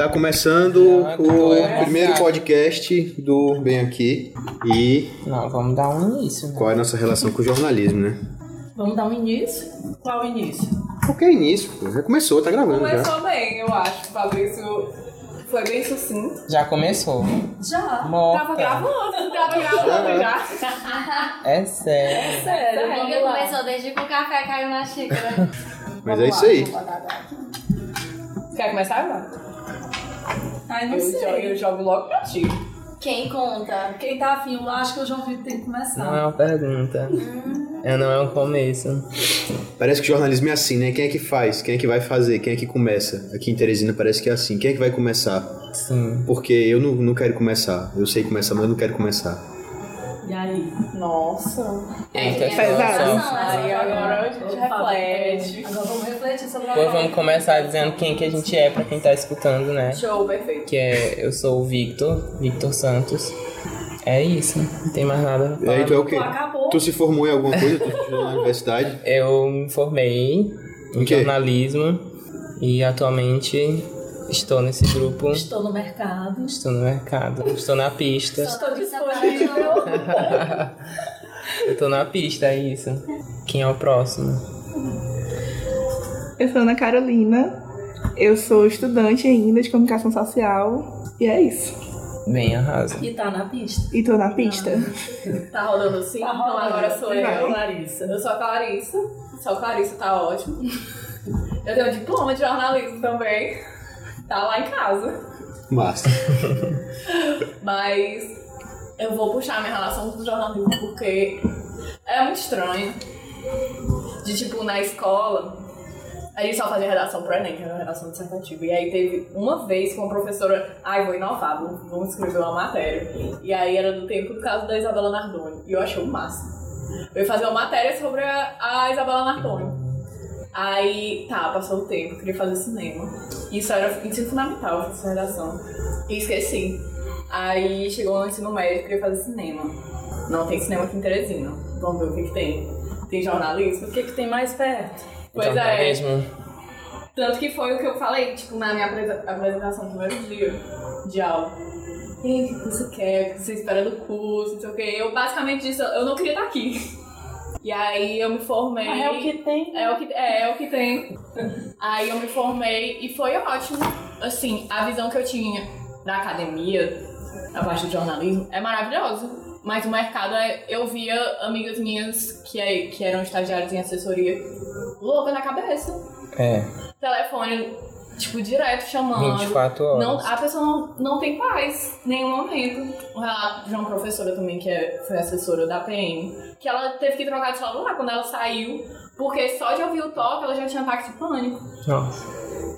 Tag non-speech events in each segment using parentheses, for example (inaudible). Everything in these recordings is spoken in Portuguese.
tá começando o primeiro podcast do Bem Aqui. E Não, vamos dar um início, né? qual é a nossa relação com o jornalismo, né? Vamos dar um início? Qual o início? Qualquer início, pô. já começou, tá gravando já. Começou bem, eu acho. Fabrício foi bem sucinto. Já começou. Já. Morta. Tava gravando, tava gravando já. É sério. Sério, Amiga vamos lá. começou desde que o café caiu na xícara. Mas Vamos é isso lá, aí. Quer começar agora? Ai, não Eu sei. jogo, eu jogo logo pra ti. Quem conta? Quem tá afim, eu acho que o João Vitor tem que começar. Não é uma pergunta. É, não é um começo. Parece que jornalismo é assim, né? Quem é que faz? Quem é que vai fazer? Quem é que começa? Aqui em Teresina parece que é assim. Quem é que vai começar? Sim. Porque eu não, não quero começar. Eu sei começar, mas eu não quero começar. E aí? Nossa. É, a informação. informação, Aí agora a gente reflete. Agora vamos refletir sobre a Depois vamos começar dizendo quem que a gente é pra quem tá escutando, né? Show, perfeito. Que é, eu sou o Victor, Victor Santos. É isso, não tem mais nada. pra E aí tu é o quê? Acabou. Tu se formou em alguma coisa? Tu estudou na universidade? Eu me formei em Em jornalismo e atualmente estou nesse grupo. Estou no mercado. Estou no mercado, estou na pista. Estou disponível. Eu tô na pista, é isso. Quem é o próximo? Eu sou Ana Carolina, eu sou estudante ainda de comunicação social e é isso. Bem, arrasa. E tá na pista. E tô na pista. Tá rolando sim, Tá então rolando. agora sou eu. Vai, Larissa. Eu sou a Clarissa. Sou a Clarissa, tá ótimo. Eu tenho um diploma de jornalismo também. Tá lá em casa. Massa. (laughs) Mas eu vou puxar minha relação com o jornalismo porque é muito estranho. De tipo, na escola, a gente só fazia redação pro Enem, que era redação dissertativa. E aí teve uma vez com uma professora, ai, vou inovar, vamos escrever uma matéria. E aí era do tempo do caso da Isabela Nardoni. E eu achei o máximo. Eu ia fazer uma matéria sobre a, a Isabela Nardoni. Aí, tá, passou o tempo, queria fazer cinema. Isso era ensino fundamental, eu fiz essa redação. E esqueci. Aí chegou no ensino médio, queria fazer cinema. Não tem cinema aqui em Teresina. Vamos ver o que, que tem. Tem jornalismo? O que, que tem mais perto? Pois é. Jornalismo. Tanto que foi o que eu falei, tipo, na minha apresentação do primeiro dia de aula. E aí, o que você quer? O que você espera do curso? Não sei o quê. Eu basicamente disse, eu não queria estar aqui. E aí eu me formei. Ah, é o que tem. É o que, é, é o que tem. Aí eu me formei e foi ótimo. Assim, a visão que eu tinha da academia, a parte do jornalismo, é maravilhosa. Mas o mercado, é, eu via amigas minhas que, é- que eram estagiárias em assessoria louca na cabeça. É, Telefone, tipo, direto chamando. 24 horas. Não, a pessoa não, não tem paz em nenhum momento. O relato de uma professora também, que é, foi assessora da PM, que ela teve que trocar de celular quando ela saiu, porque só de ouvir o toque ela já tinha ataque de pânico. Nossa.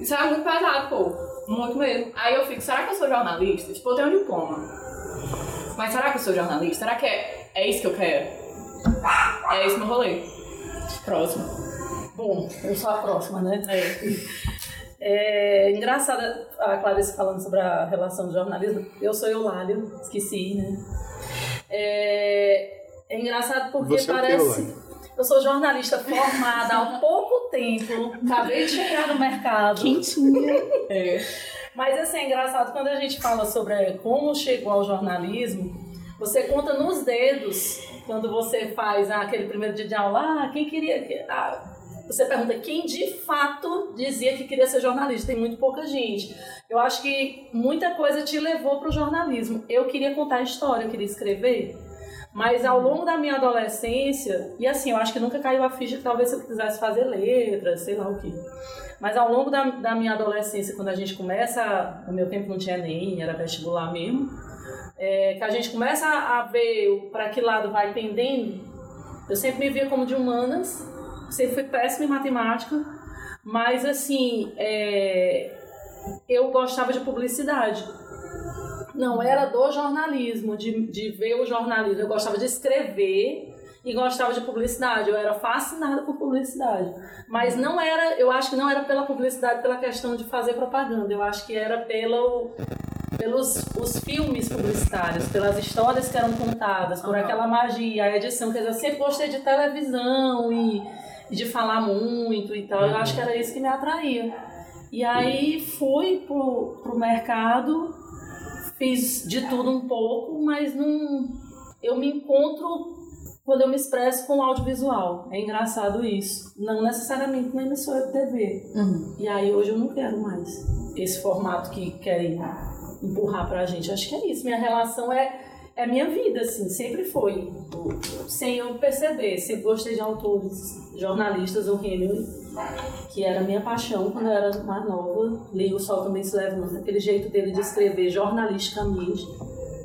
Isso é muito pesado, pô. Muito mesmo. Aí eu fico, será que eu sou jornalista? Tipo, eu tenho um diploma. Mas será que eu sou jornalista? Será que é, é isso que eu quero? É esse meu rolê. Próximo. Bom, eu sou a próxima, né? É. (laughs) É engraçada a Clarice falando sobre a relação do jornalismo. Eu sou Eulálio, esqueci, né? É, é engraçado porque Você é parece. Eulálio? eu sou jornalista formada há pouco tempo, acabei de chegar no mercado. Quentinha. É. Mas assim, é engraçado quando a gente fala sobre como chegou ao jornalismo, você conta nos dedos quando você faz ah, aquele primeiro dia de aula, ah, quem queria. que- ah, você pergunta quem de fato dizia que queria ser jornalista. Tem muito pouca gente. Eu acho que muita coisa te levou para o jornalismo. Eu queria contar história, eu queria escrever. Mas ao longo da minha adolescência, e assim, eu acho que nunca caiu a ficha que talvez eu quisesse fazer letras, sei lá o que. Mas ao longo da, da minha adolescência, quando a gente começa, no meu tempo não tinha nem, era vestibular mesmo, é, que a gente começa a, a ver para que lado vai pendendo, eu sempre me via como de humanas, sempre fui péssima em matemática, mas assim, é, eu gostava de publicidade. Não era do jornalismo, de, de ver o jornalismo. Eu gostava de escrever e gostava de publicidade. Eu era fascinada por publicidade. Mas não era, eu acho que não era pela publicidade, pela questão de fazer propaganda. Eu acho que era pelo, pelos os filmes publicitários, pelas histórias que eram contadas, por aquela magia, a edição. Quer dizer, eu sempre gostei de televisão e de falar muito e tal. Eu acho que era isso que me atraía. E aí fui pro, pro mercado, fiz de tudo um pouco, mas não. Eu me encontro quando eu me expresso com o audiovisual. É engraçado isso. Não necessariamente na emissora de TV. E aí hoje eu não quero mais esse formato que querem empurrar pra gente. Acho que é isso. Minha relação é, é minha vida, assim, sempre foi. Sem eu perceber. Sempre gostei de autores, jornalistas, o Hemingway, que era minha paixão quando eu era mais nova. Li O Sol Também Se Levanta, aquele jeito dele de escrever jornalisticamente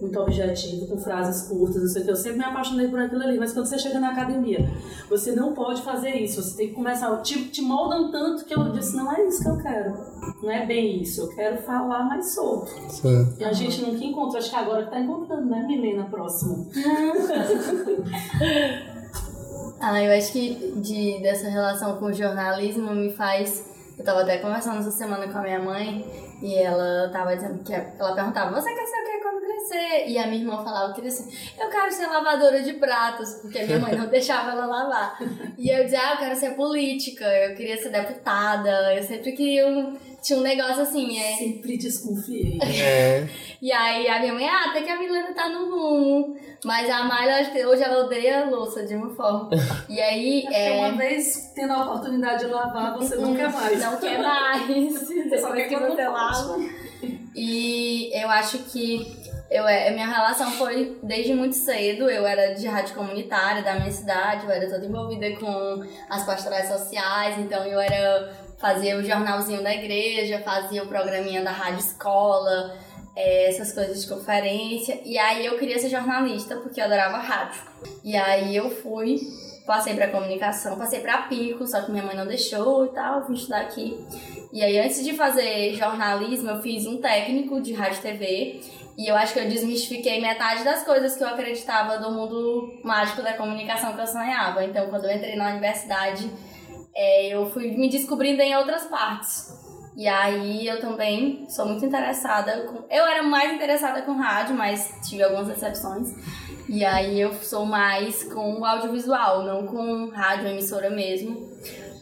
muito objetivo, com frases curtas, não sei o que. Eu sempre me apaixonei por aquilo ali, mas quando você chega na academia, você não pode fazer isso, você tem que começar. Te, te moldam tanto que eu disse: não é isso que eu quero. Não é bem isso, eu quero falar mais solto. Sim. E a gente nunca encontra, acho que agora que tá encontrando, né, Milena, próxima? (laughs) Ah, eu acho que de, dessa relação com o jornalismo me faz. Eu tava até conversando essa semana com a minha mãe e ela tava dizendo que ela perguntava: Você quer ser o que quando crescer? E a minha irmã falava: queria ser, eu quero ser lavadora de pratos, porque a minha mãe não (laughs) deixava ela lavar. E eu dizia: Ah, eu quero ser política, eu queria ser deputada, eu sempre queria um. Tinha um negócio assim, é. Sempre desconfiei. É. (laughs) E aí a minha mãe, ah, até que a Milena tá no rumo. Mas a que hoje ela odeia a louça de uma forma. (laughs) E aí. Porque É... uma vez tendo a oportunidade de lavar, você não quer mais. Não quer mais. (laughs) só Depois quer que você lava. E eu acho que eu, é, minha relação foi desde muito cedo. Eu era de rádio comunitária da minha cidade, eu era toda envolvida com as pastorais sociais, então eu era. Fazia o jornalzinho da igreja, fazia o programinha da rádio escola, é, essas coisas de conferência. E aí eu queria ser jornalista porque eu adorava rádio. E aí eu fui, passei pra comunicação, passei pra Pico, só que minha mãe não deixou e tal, vim estudar aqui. E aí antes de fazer jornalismo, eu fiz um técnico de rádio e TV. E eu acho que eu desmistifiquei metade das coisas que eu acreditava do mundo mágico da comunicação que eu sonhava. Então, quando eu entrei na universidade, é, eu fui me descobrindo em outras partes. E aí eu também sou muito interessada com. Eu era mais interessada com rádio, mas tive algumas exceções. E aí eu sou mais com audiovisual, não com rádio, emissora mesmo.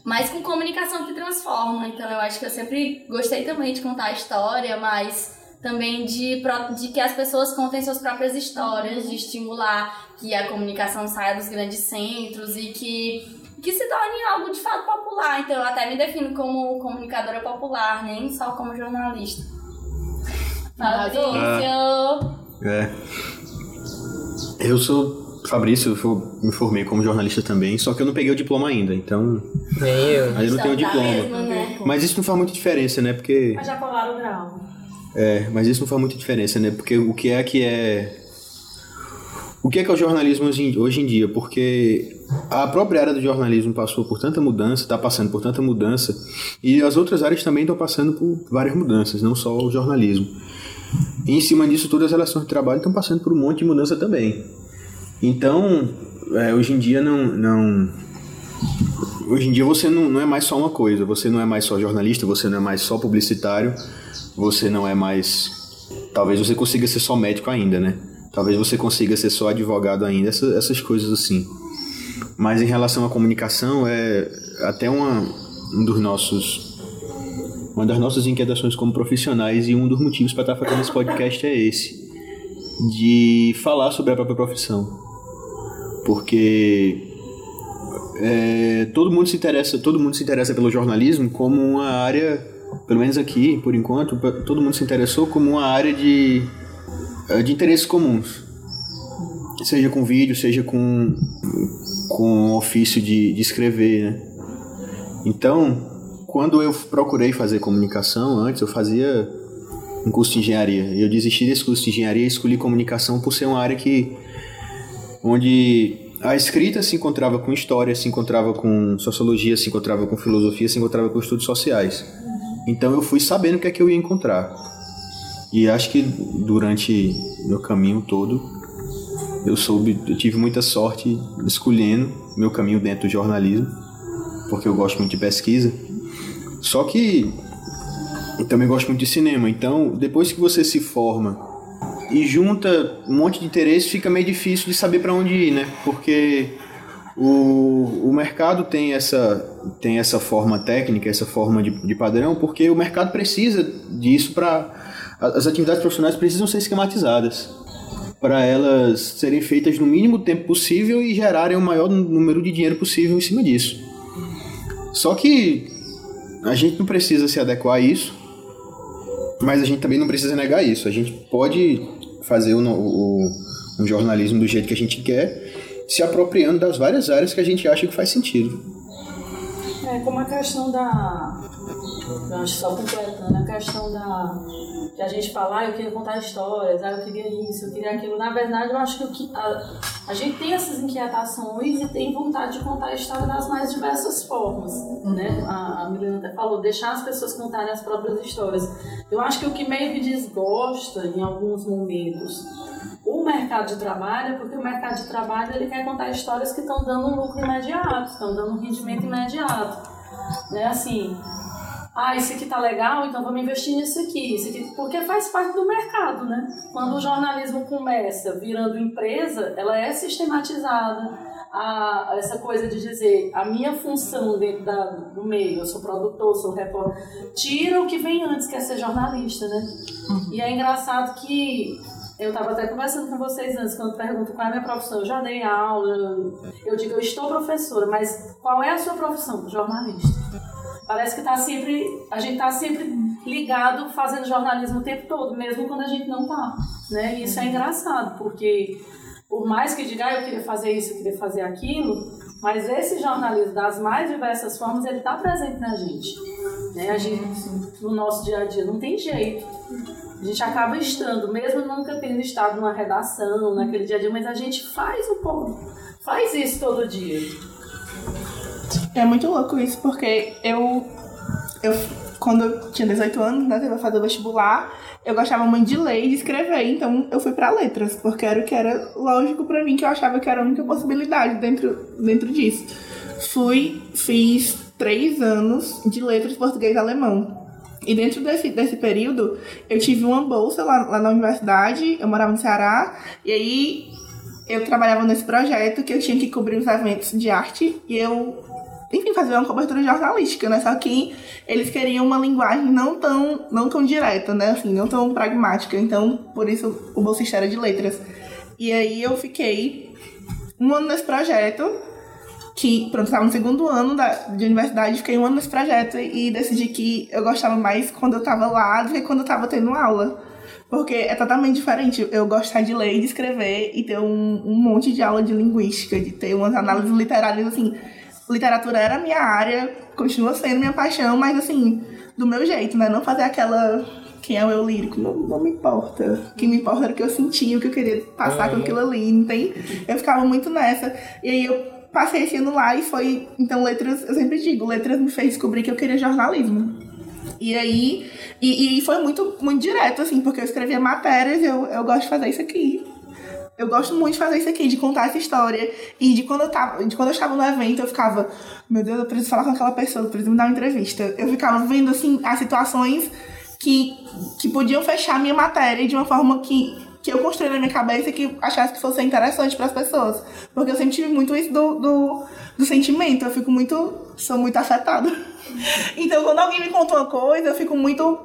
Mas com comunicação que transforma. Então eu acho que eu sempre gostei também de contar a história, mas também de, de que as pessoas contem suas próprias histórias, de estimular que a comunicação saia dos grandes centros e que que se torne algo de fato popular. Então eu até me defino como comunicadora popular, nem só como jornalista. Fabrício! É. Eu sou Fabrício, eu me formei como jornalista também, só que eu não peguei o diploma ainda, então. Nem eu. Aí eu não tenho o diploma. mesmo, né? Mas isso não faz muita diferença, né? Porque. Mas já colaram o grau. É, mas isso não faz muita diferença, né? Porque o que é que é. O que é que é o jornalismo hoje em dia? Porque a própria área do jornalismo passou por tanta mudança, está passando por tanta mudança, e as outras áreas também estão passando por várias mudanças, não só o jornalismo. E em cima disso, todas as relações de trabalho estão passando por um monte de mudança também. Então, é, hoje em dia não, não. Hoje em dia você não, não é mais só uma coisa, você não é mais só jornalista, você não é mais só publicitário, você não é mais. Talvez você consiga ser só médico ainda, né? Talvez você consiga ser só advogado ainda, essa- essas coisas assim. Mas em relação à comunicação, é até uma, um dos nossos. Uma das nossas inquietações como profissionais e um dos motivos para estar fazendo esse podcast é esse. De falar sobre a própria profissão. Porque é, todo mundo se interessa todo mundo se interessa pelo jornalismo como uma área pelo menos aqui por enquanto todo mundo se interessou como uma área de de interesses comuns seja com vídeo seja com com o ofício de, de escrever né? então quando eu procurei fazer comunicação antes eu fazia um curso de engenharia eu desisti desse curso de engenharia e escolhi comunicação por ser uma área que onde a escrita se encontrava com história, se encontrava com sociologia, se encontrava com filosofia, se encontrava com estudos sociais. Então eu fui sabendo o que é que eu ia encontrar. E acho que durante meu caminho todo eu soube, eu tive muita sorte escolhendo meu caminho dentro do jornalismo, porque eu gosto muito de pesquisa. Só que eu também gosto muito de cinema. Então, depois que você se forma e junta um monte de interesse, fica meio difícil de saber para onde ir, né? Porque O, o mercado tem essa, tem essa forma técnica, essa forma de, de padrão, porque o mercado precisa disso para. As atividades profissionais precisam ser esquematizadas para elas serem feitas no mínimo tempo possível e gerarem o maior número de dinheiro possível em cima disso. Só que a gente não precisa se adequar a isso, mas a gente também não precisa negar isso. A gente pode fazer o, o, um jornalismo do jeito que a gente quer, se apropriando das várias áreas que a gente acha que faz sentido. É como a questão da. Eu acho só completando, a questão da. De a gente falar, ah, eu queria contar histórias, ah, eu queria isso, eu queria aquilo. Na verdade, eu acho que, que a, a gente tem essas inquietações e tem vontade de contar a história das mais diversas formas. Né? A, a Milena até falou, deixar as pessoas contarem as próprias histórias. Eu acho que o que meio que desgosta em alguns momentos o mercado de trabalho, porque o mercado de trabalho ele quer contar histórias que estão dando um lucro imediato, estão dando um rendimento imediato. Né? Assim, ah, isso aqui tá legal, então vamos investir nisso aqui, aqui, porque faz parte do mercado, né? Quando o jornalismo começa virando empresa, ela é sistematizada. A, essa coisa de dizer a minha função dentro da, do meio, eu sou produtor, sou repórter, tira o que vem antes, que é ser jornalista, né? E é engraçado que eu estava até conversando com vocês antes, quando pergunto qual é a minha profissão. Eu já dei aula, eu digo, eu estou professora, mas qual é a sua profissão? Jornalista. Parece que tá sempre, a gente está sempre ligado fazendo jornalismo o tempo todo, mesmo quando a gente não tá. Né? E isso é engraçado, porque por mais que diga, ah, eu queria fazer isso, eu queria fazer aquilo, mas esse jornalismo das mais diversas formas, ele está presente na gente. Né? A gente, no nosso dia a dia, não tem jeito. A gente acaba estando, mesmo nunca tendo estado numa redação, naquele dia a dia, mas a gente faz um pouco, faz isso todo dia. É muito louco isso, porque eu, eu quando eu tinha 18 anos, né, ia fazer vestibular, eu gostava muito de ler e de escrever, então eu fui para letras, porque era o que era lógico para mim, que eu achava que era a única possibilidade dentro, dentro disso. Fui, fiz três anos de letras português e alemão. E dentro desse, desse período, eu tive uma bolsa lá, lá na universidade, eu morava no Ceará, e aí eu trabalhava nesse projeto que eu tinha que cobrir os eventos de arte, e eu, enfim, fazia uma cobertura jornalística, né? Só que eles queriam uma linguagem não tão, não tão direta, né? Assim, não tão pragmática, então por isso o bolsista era de letras. E aí eu fiquei um ano nesse projeto, que, pronto, estava no segundo ano da, de universidade, fiquei um ano nesse projeto e decidi que eu gostava mais quando eu estava lá do que quando eu estava tendo aula. Porque é totalmente diferente eu gostar de ler e de escrever e ter um, um monte de aula de linguística, de ter umas análises literárias, assim. Literatura era minha área, continua sendo minha paixão, mas assim, do meu jeito, né? Não fazer aquela quem é o eu lírico, não, não me importa. O que me importa era o que eu sentia, o que eu queria passar com aquilo ali, não tem? Eu ficava muito nessa. E aí eu passei esse ano lá e foi. Então, letras, eu sempre digo, letras me fez descobrir que eu queria jornalismo. E aí, e, e foi muito, muito direto, assim, porque eu escrevia matérias, eu, eu gosto de fazer isso aqui. Eu gosto muito de fazer isso aqui, de contar essa história. E de quando eu tava, de quando eu estava no evento, eu ficava, meu Deus, eu preciso falar com aquela pessoa, eu preciso me dar uma entrevista. Eu ficava vendo assim as situações que, que podiam fechar a minha matéria de uma forma que que eu construí na minha cabeça que achasse que fosse interessante para as pessoas. Porque eu sempre tive muito isso do, do, do sentimento. Eu fico muito. sou muito afetada. (laughs) Então, quando alguém me conta uma coisa, eu fico muito.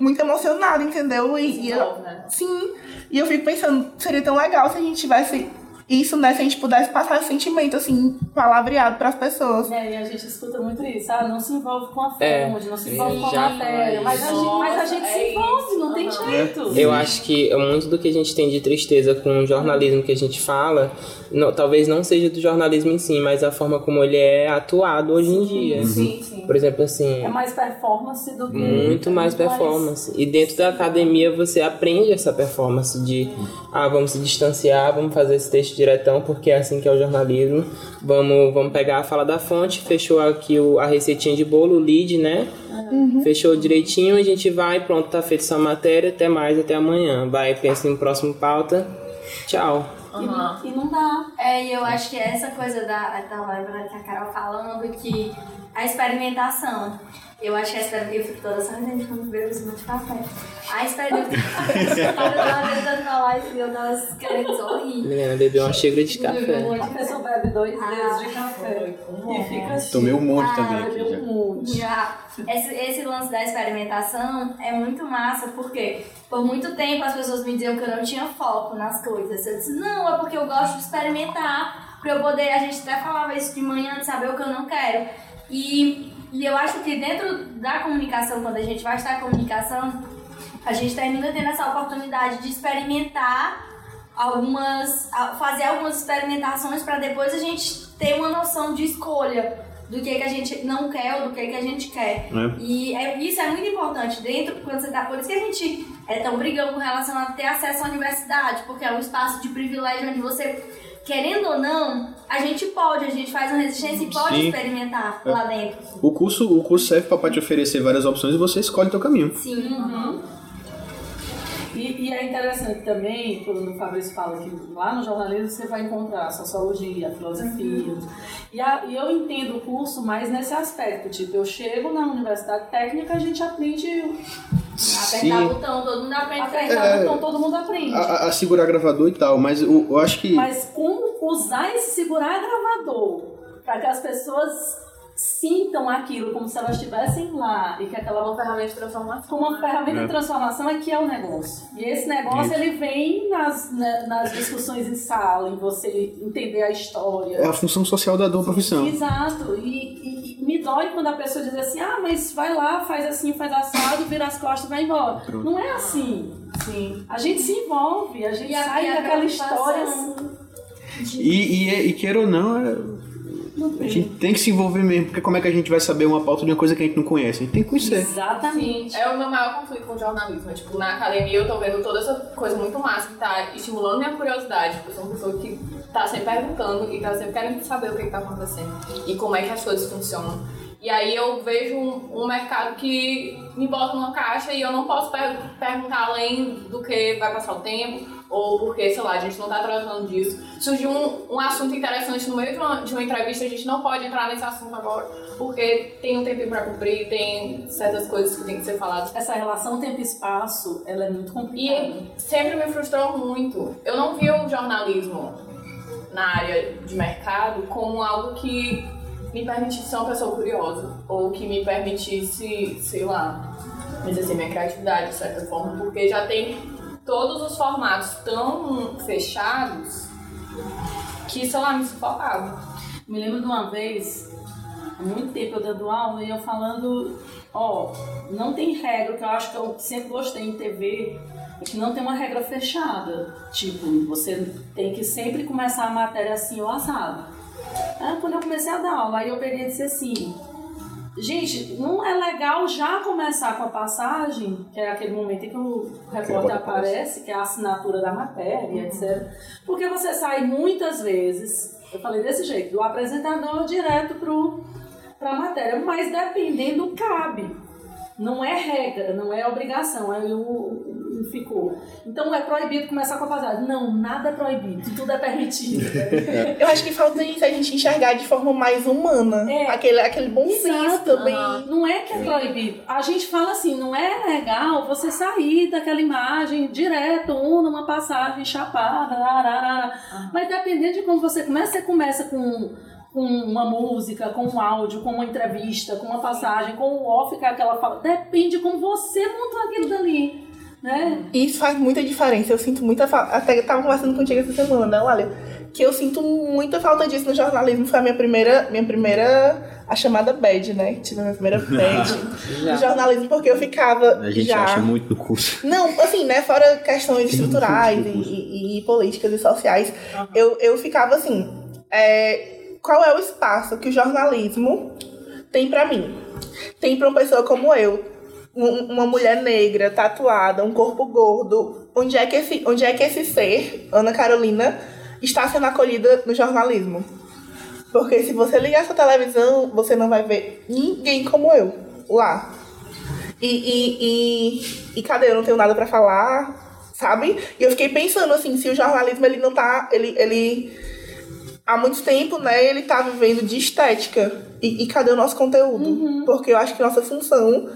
Muito emocionada, entendeu? E, e eu, né? Sim. E eu fico pensando, seria tão legal se a gente tivesse isso, né? Se a gente pudesse passar esse sentimento, assim, palavreado para as pessoas. É, e a gente escuta muito isso, ah, não se envolve com a fonte, É, não se envolve com a matéria. Mas a, gente, mas a gente Nossa, se é envolve, isso. não tem Aham. jeito. Eu acho que muito do que a gente tem de tristeza com o jornalismo que a gente fala, não- talvez não seja do jornalismo em si, mas a forma como ele é atuado hoje em dia. Sim, sim. Por exemplo, assim, É mais performance do que. muito mais performance. E dentro da academia você aprende essa performance de, ah, vamos se distanciar, vamos fazer esse texto diretão, porque é assim que é o jornalismo. Vamos, vamos pegar a fala da fonte, fechou aqui o, a receitinha de bolo, o lead, né? Fechou direitinho, a gente vai, pronto, tá feita essa matéria, até mais, até amanhã. Vai, pensa no próximo pauta. Tchau. Aham. E não dá. É, e eu acho que é essa coisa da, da live né, que a Carol falando, que a experimentação. Eu acho que a experimentação. Eu fico toda sorridente quando bebo esse de café. A experimentação. eu tava tentando falar isso e eu tava querendo sorrir. Menina, bebeu uma xícara de A café. pessoa bebe dois Ah. dedos de café e fica assim. Tomei um monte também Ah, aqui Bebeu já. um monte. Já. Esse, esse lance da experimentação é muito massa, porque por muito tempo as pessoas me diziam que eu não tinha foco nas coisas. Eu disse, não, é porque eu gosto de experimentar, pra eu poder, a gente até falava isso de manhã, de saber o que eu não quero. E, e eu acho que dentro da comunicação, quando a gente vai estar comunicação, a gente termina tendo essa oportunidade de experimentar algumas fazer algumas experimentações para depois a gente ter uma noção de escolha do que, que a gente não quer ou do que, que a gente quer. É. E é- isso é muito importante dentro, quando você tá. Por isso que a gente é tão brigando com relação a ter acesso à universidade, porque é um espaço de privilégio onde você, querendo ou não, a gente pode, a gente faz uma resistência e pode Sim. experimentar lá dentro. O curso, o curso serve para te oferecer várias opções e você escolhe o teu caminho. Sim. E, e é interessante também, quando o Fabrício fala que lá no jornalismo você vai encontrar a sociologia, a filosofia. E, a- e eu entendo o curso mais nesse aspecto. Tipo, eu chego na universidade técnica, a gente aprende Apertar botão, todo mundo aprende apertar. É. então todo mundo aprende. A, a- a segurar gravador e tal, mas eu, eu acho que. Mas como usar esse segurar gravador para que as pessoas sintam aquilo como se elas estivessem lá e que aquela Uma ferramenta de transformação. como uma ferramenta É. de transformação é que é o negócio. E esse negócio Isso. ele vem nas, na- nas discussões em sala, em você entender a história. É a função social da tua profissão. Exato. E, e- e me dói quando a pessoa diz assim, ah, mas vai lá, faz assim, faz assado, vira as costas e vai embora. Pronto. Não é assim. Sim. A gente se envolve, a gente E sai a daquela história assim. E, e, e queira ou não, é- a gente tem que se envolver mesmo, porque como é que a gente vai saber uma pauta de uma coisa que a gente não conhece? A gente tem que conhecer. Exatamente. É o meu maior conflito com o jornalismo. Tipo, na academia eu tô vendo toda essa coisa muito massa que tá estimulando minha curiosidade. Porque eu sou uma pessoa que tá sempre perguntando e tá sempre querendo saber o que, que tá acontecendo e como é que as coisas funcionam. E aí eu vejo um, um mercado que me bota numa caixa e eu não posso per- perguntar além do que vai passar o tempo ou porque, sei lá, a gente não tá tratando disso. Surgiu um, um assunto interessante no meio de uma, de uma entrevista, a gente não pode entrar nesse assunto agora porque tem um tempinho pra cumprir, tem certas coisas que tem que ser faladas. Essa relação tempo e espaço, ela é muito complicada. E sempre me frustrou muito. Eu não vi o jornalismo na área de mercado como algo que me permitisse ser uma pessoa curiosa ou que me permitisse, sei lá, exercer minha criatividade de certa forma, porque já tem todos os formatos tão fechados que, sei lá, me sufocava. Me lembro de uma vez, há muito tempo eu dando aula e eu falando, ó, não tem regra, que eu acho que eu sempre gostei em TV, é que não tem uma regra fechada. Tipo, você tem que sempre começar a matéria assim ou assado. Aí, quando eu comecei a dar aula, aí eu peguei e disse assim, gente, não é legal já começar com a passagem, que é aquele momento em que o repórter aparece, que é a assinatura da matéria, etc. Porque você sai muitas vezes, eu falei desse jeito, do apresentador direto pro, pra matéria, mas dependendo cabe. Não é regra, não é obrigação, aí o, o- ficou. Então é proibido começar com a passagem. Não, nada é proibido, (laughs) tudo é permitido. Eu acho que falta isso, a gente enxergar de forma mais humana. É. Aquele, aquele bom senso também. Aham. Não é que é proibido. A gente fala assim, não é legal você sair daquela imagem direto, um numa passagem chapada, ararara. mas dependendo de como você começa, você começa com, com uma música, com um áudio, com uma entrevista, com uma passagem, com o off que é aquela fala. Depende de como você montou aquilo dali. Né? E isso faz muita diferença. Eu sinto muita falta. Até eu tava conversando contigo essa semana, né, olha, que eu sinto muita falta disso no jornalismo. Foi a minha primeira, minha primeira, a chamada bad, né? Tive a minha primeira (laughs) bad no jornalismo, porque eu ficava A gente já... acha muito no curso. Não, assim, né? Fora questões estruturais e, e- e políticas e sociais, eu, eu ficava assim: é, qual é o espaço que o jornalismo tem pra mim? Tem pra uma pessoa como eu, uma mulher negra, tatuada, um corpo gordo. Onde é que esse, onde é que esse ser, Ana Carolina, está sendo acolhida no jornalismo? Porque se você ligar sua televisão, você não vai ver ninguém como eu lá. E, e, e, e cadê? Eu não tenho nada pra falar, sabe? E eu fiquei pensando assim, se o jornalismo ele não tá. Ele, ele há muito tempo, né, ele tá vivendo de estética. E, e cadê o nosso conteúdo? Porque eu acho que nossa função,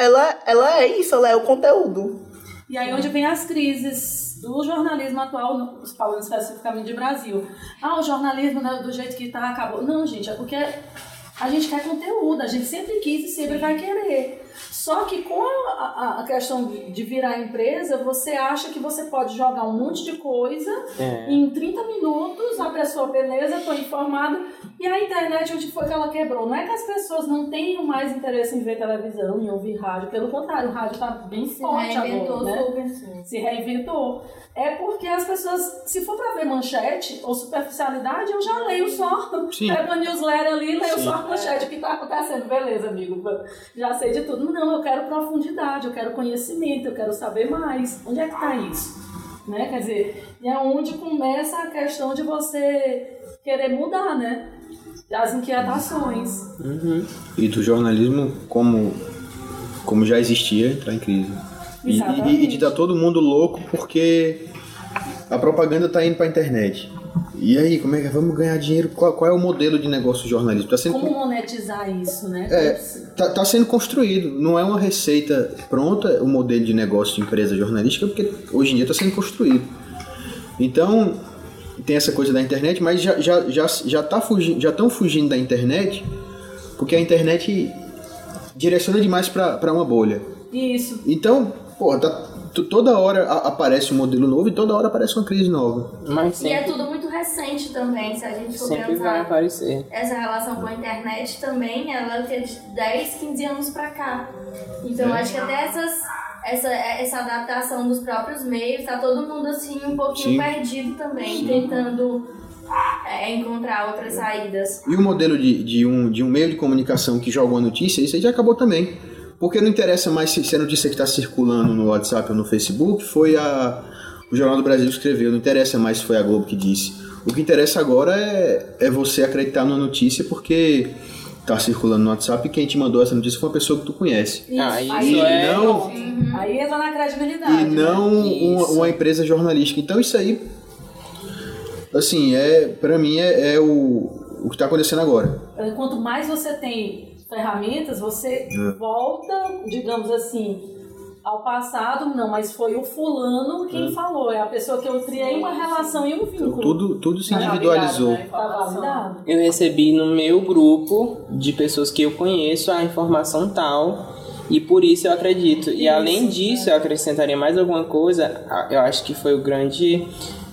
ela, ela é isso, ela é o conteúdo. E aí onde vem as crises do jornalismo atual, falando especificamente de Brasil. Ah, o jornalismo né, do jeito que tá acabou. Não, gente, é porque a gente quer conteúdo, a gente sempre quis e sempre vai querer. Só que com a, a- a questão de virar empresa, você acha que você pode jogar um monte de coisa É. em 30 minutos, a pessoa, beleza, estou informada. E a internet, onde foi que ela quebrou? Não é que as pessoas não tenham mais interesse em ver televisão, em ouvir rádio. Pelo contrário, o rádio está bem Se forte reinventou agora, né? super. Se reinventou. É porque as pessoas, se for para ver manchete ou superficialidade, eu já leio só. Sim. Pego a newsletter ali, leio Sim. só a manchete, o que está acontecendo. Beleza, amigo, já sei de tudo. Não, eu quero profundidade, eu quero conhecimento, eu quero saber mais. Onde é que está isso? Né? Quer dizer, e é onde começa a questão de você querer mudar, né? As inquietações. E do jornalismo como, como já existia, entrar em crise. E, e, e de dar todo mundo louco porque a propaganda tá indo pra internet. E aí, como é que vamos ganhar dinheiro? Qual, qual é o modelo de negócio do jornalismo? Tá sendo, Como monetizar isso, né? É, tá, tá sendo construído. Não é uma receita pronta o modelo de negócio de empresa jornalística, porque hoje em dia está sendo construído. Então, tem essa coisa da internet, mas já já já já tá fugindo, já estão fugindo da internet, porque a internet direciona demais para uma bolha. Isso. Então, pô, tá, toda hora a- aparece um modelo novo e toda hora aparece uma crise nova. Mas E é sempre, tudo muito recente também, se a gente for sempre vai pensar. aparecer. Essa relação com a internet também, ela é de 10, 15 anos pra cá. Então, É. acho que até essas, essa, essa adaptação dos próprios meios, tá todo mundo assim um pouquinho Sim. perdido também, tentando é, encontrar outras saídas. E o modelo de, de, um, de um meio de comunicação que joga uma notícia, isso aí já acabou também. Porque não interessa mais se, se a notícia que está circulando no WhatsApp ou no Facebook foi a, o Jornal do Brasil que escreveu, não interessa mais se foi a Globo que disse. O que interessa agora é, é você acreditar numa notícia porque tá circulando no WhatsApp e quem te mandou essa notícia foi uma pessoa que tu conhece. Ah, Aí, isso é- não- pronto. Aí entra na credibilidade. E não né? uma, Isso. uma empresa jornalística. Então isso aí, assim, é para mim é, é o, o que está acontecendo agora. Quanto mais você tem ferramentas, você É. volta, digamos assim, ao passado. Não, mas foi o fulano quem falou. É a pessoa que eu criei uma relação e um Então, vínculo. tudo, tudo se individualizou. né? Eu recebi no meu grupo de pessoas que eu conheço a informação tal e por isso eu acredito. E além disso, eu acrescentaria mais alguma coisa. Eu acho que foi o grande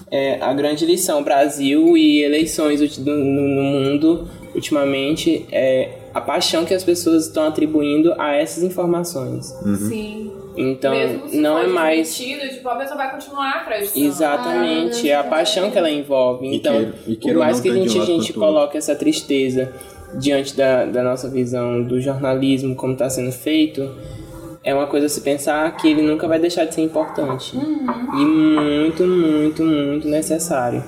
é, a grande lição Brasil e eleições no- no mundo ultimamente é a paixão que as pessoas estão atribuindo a essas informações. Sim. Então, Mesmo se não é mais desmentido, tipo, a pessoa vai continuar acreditando. Exatamente, Ah, é a paixão que ela envolve. E Então, e por queira ou mais que a gente, a gente coloque essa tristeza diante da, da nossa visão do jornalismo, como está sendo feito, é uma coisa a se pensar que ele nunca vai deixar de ser importante. E muito, muito, muito necessário.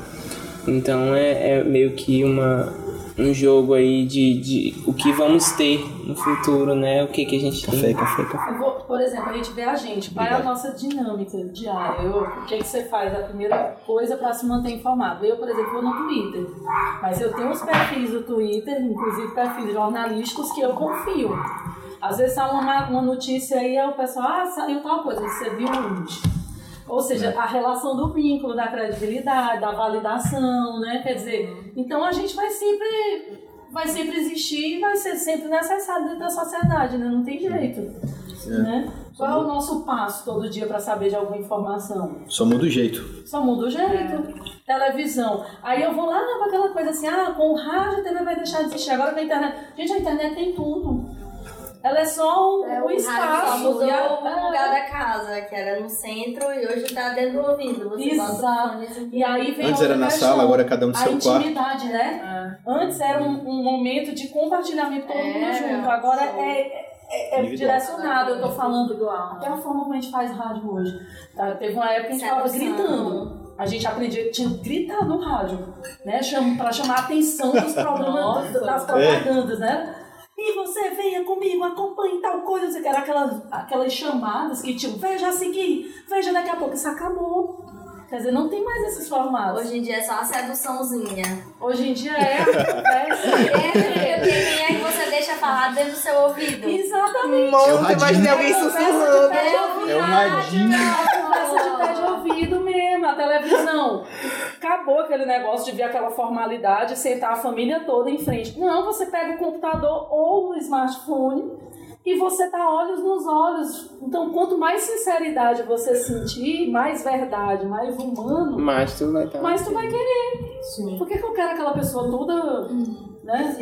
Então é, é meio que uma, um jogo aí de, de o que vamos ter no futuro, né? O que, que a gente Café, tem. café, café. Eu vou- Por exemplo, a gente vê a gente, qual é a nossa dinâmica diária? Eu- o que, que você faz? A primeira coisa para se manter informado. Eu, por exemplo, vou no Twitter. Mas eu tenho os perfis do Twitter, inclusive perfis jornalísticos, que eu confio. Às vezes sai uma, uma notícia aí, aí o pessoal, ah, saiu tal coisa, você viu onde? Ou seja, a relação do vínculo, da credibilidade, da validação, né? Quer dizer, então a gente vai sempre, vai sempre existir e vai ser sempre necessário dentro da sociedade, né? Não tem jeito. Né? Qual é o nosso passo todo dia para saber de alguma informação? Só muda o jeito. Só muda o jeito. Televisão. Aí eu vou lá com aquela coisa assim, ah, com o rádio a TV vai deixar de existir. Agora com a internet. Gente, a internet tem tudo. Ela é só o, É, rádio espaço. só mudou e a- o lugar da casa, que era no centro e hoje tá dentro do ouvido. Você Exato. E aí vem Antes era na questão, sala, agora é cada um no a seu quarto. intimidade, né? Antes era um, um momento de compartilhamento todo mundo É, junto. Agora é, é, é Individual. direcionado. Eu tô falando até a forma como a gente faz rádio hoje. Tá? Teve uma época que a gente tava Sedução. gritando. A gente aprendia que tinha que gritar no rádio, né? Cham, pra chamar a atenção dos (laughs) problemas, das propagandas, né? E você venha comigo, acompanhe tal coisa, não sei o que. Era aquelas, aquelas chamadas que tinham, veja a seguir, veja daqui a pouco. Isso acabou. Quer dizer, não tem mais esses formatos. Hoje em dia é só uma seduçãozinha. Hoje em dia é (laughs) a conversa. É, porque quem é que você deixa falar dentro do seu ouvido? Exatamente. Monte, É o radinho. imagina alguém sussurrando. É o radinho. Conversa de pé de ouvido mesmo, a televisão. Acabou aquele negócio de ver aquela formalidade, sentar a família toda em frente. Não, você pega o computador ou o smartphone e você tá olhos nos olhos. Então, quanto mais sinceridade você sentir, mais verdade, mais humano, Mas tu vai estar. mais tu vai querer. Sim. Por que, que eu quero aquela pessoa toda, né?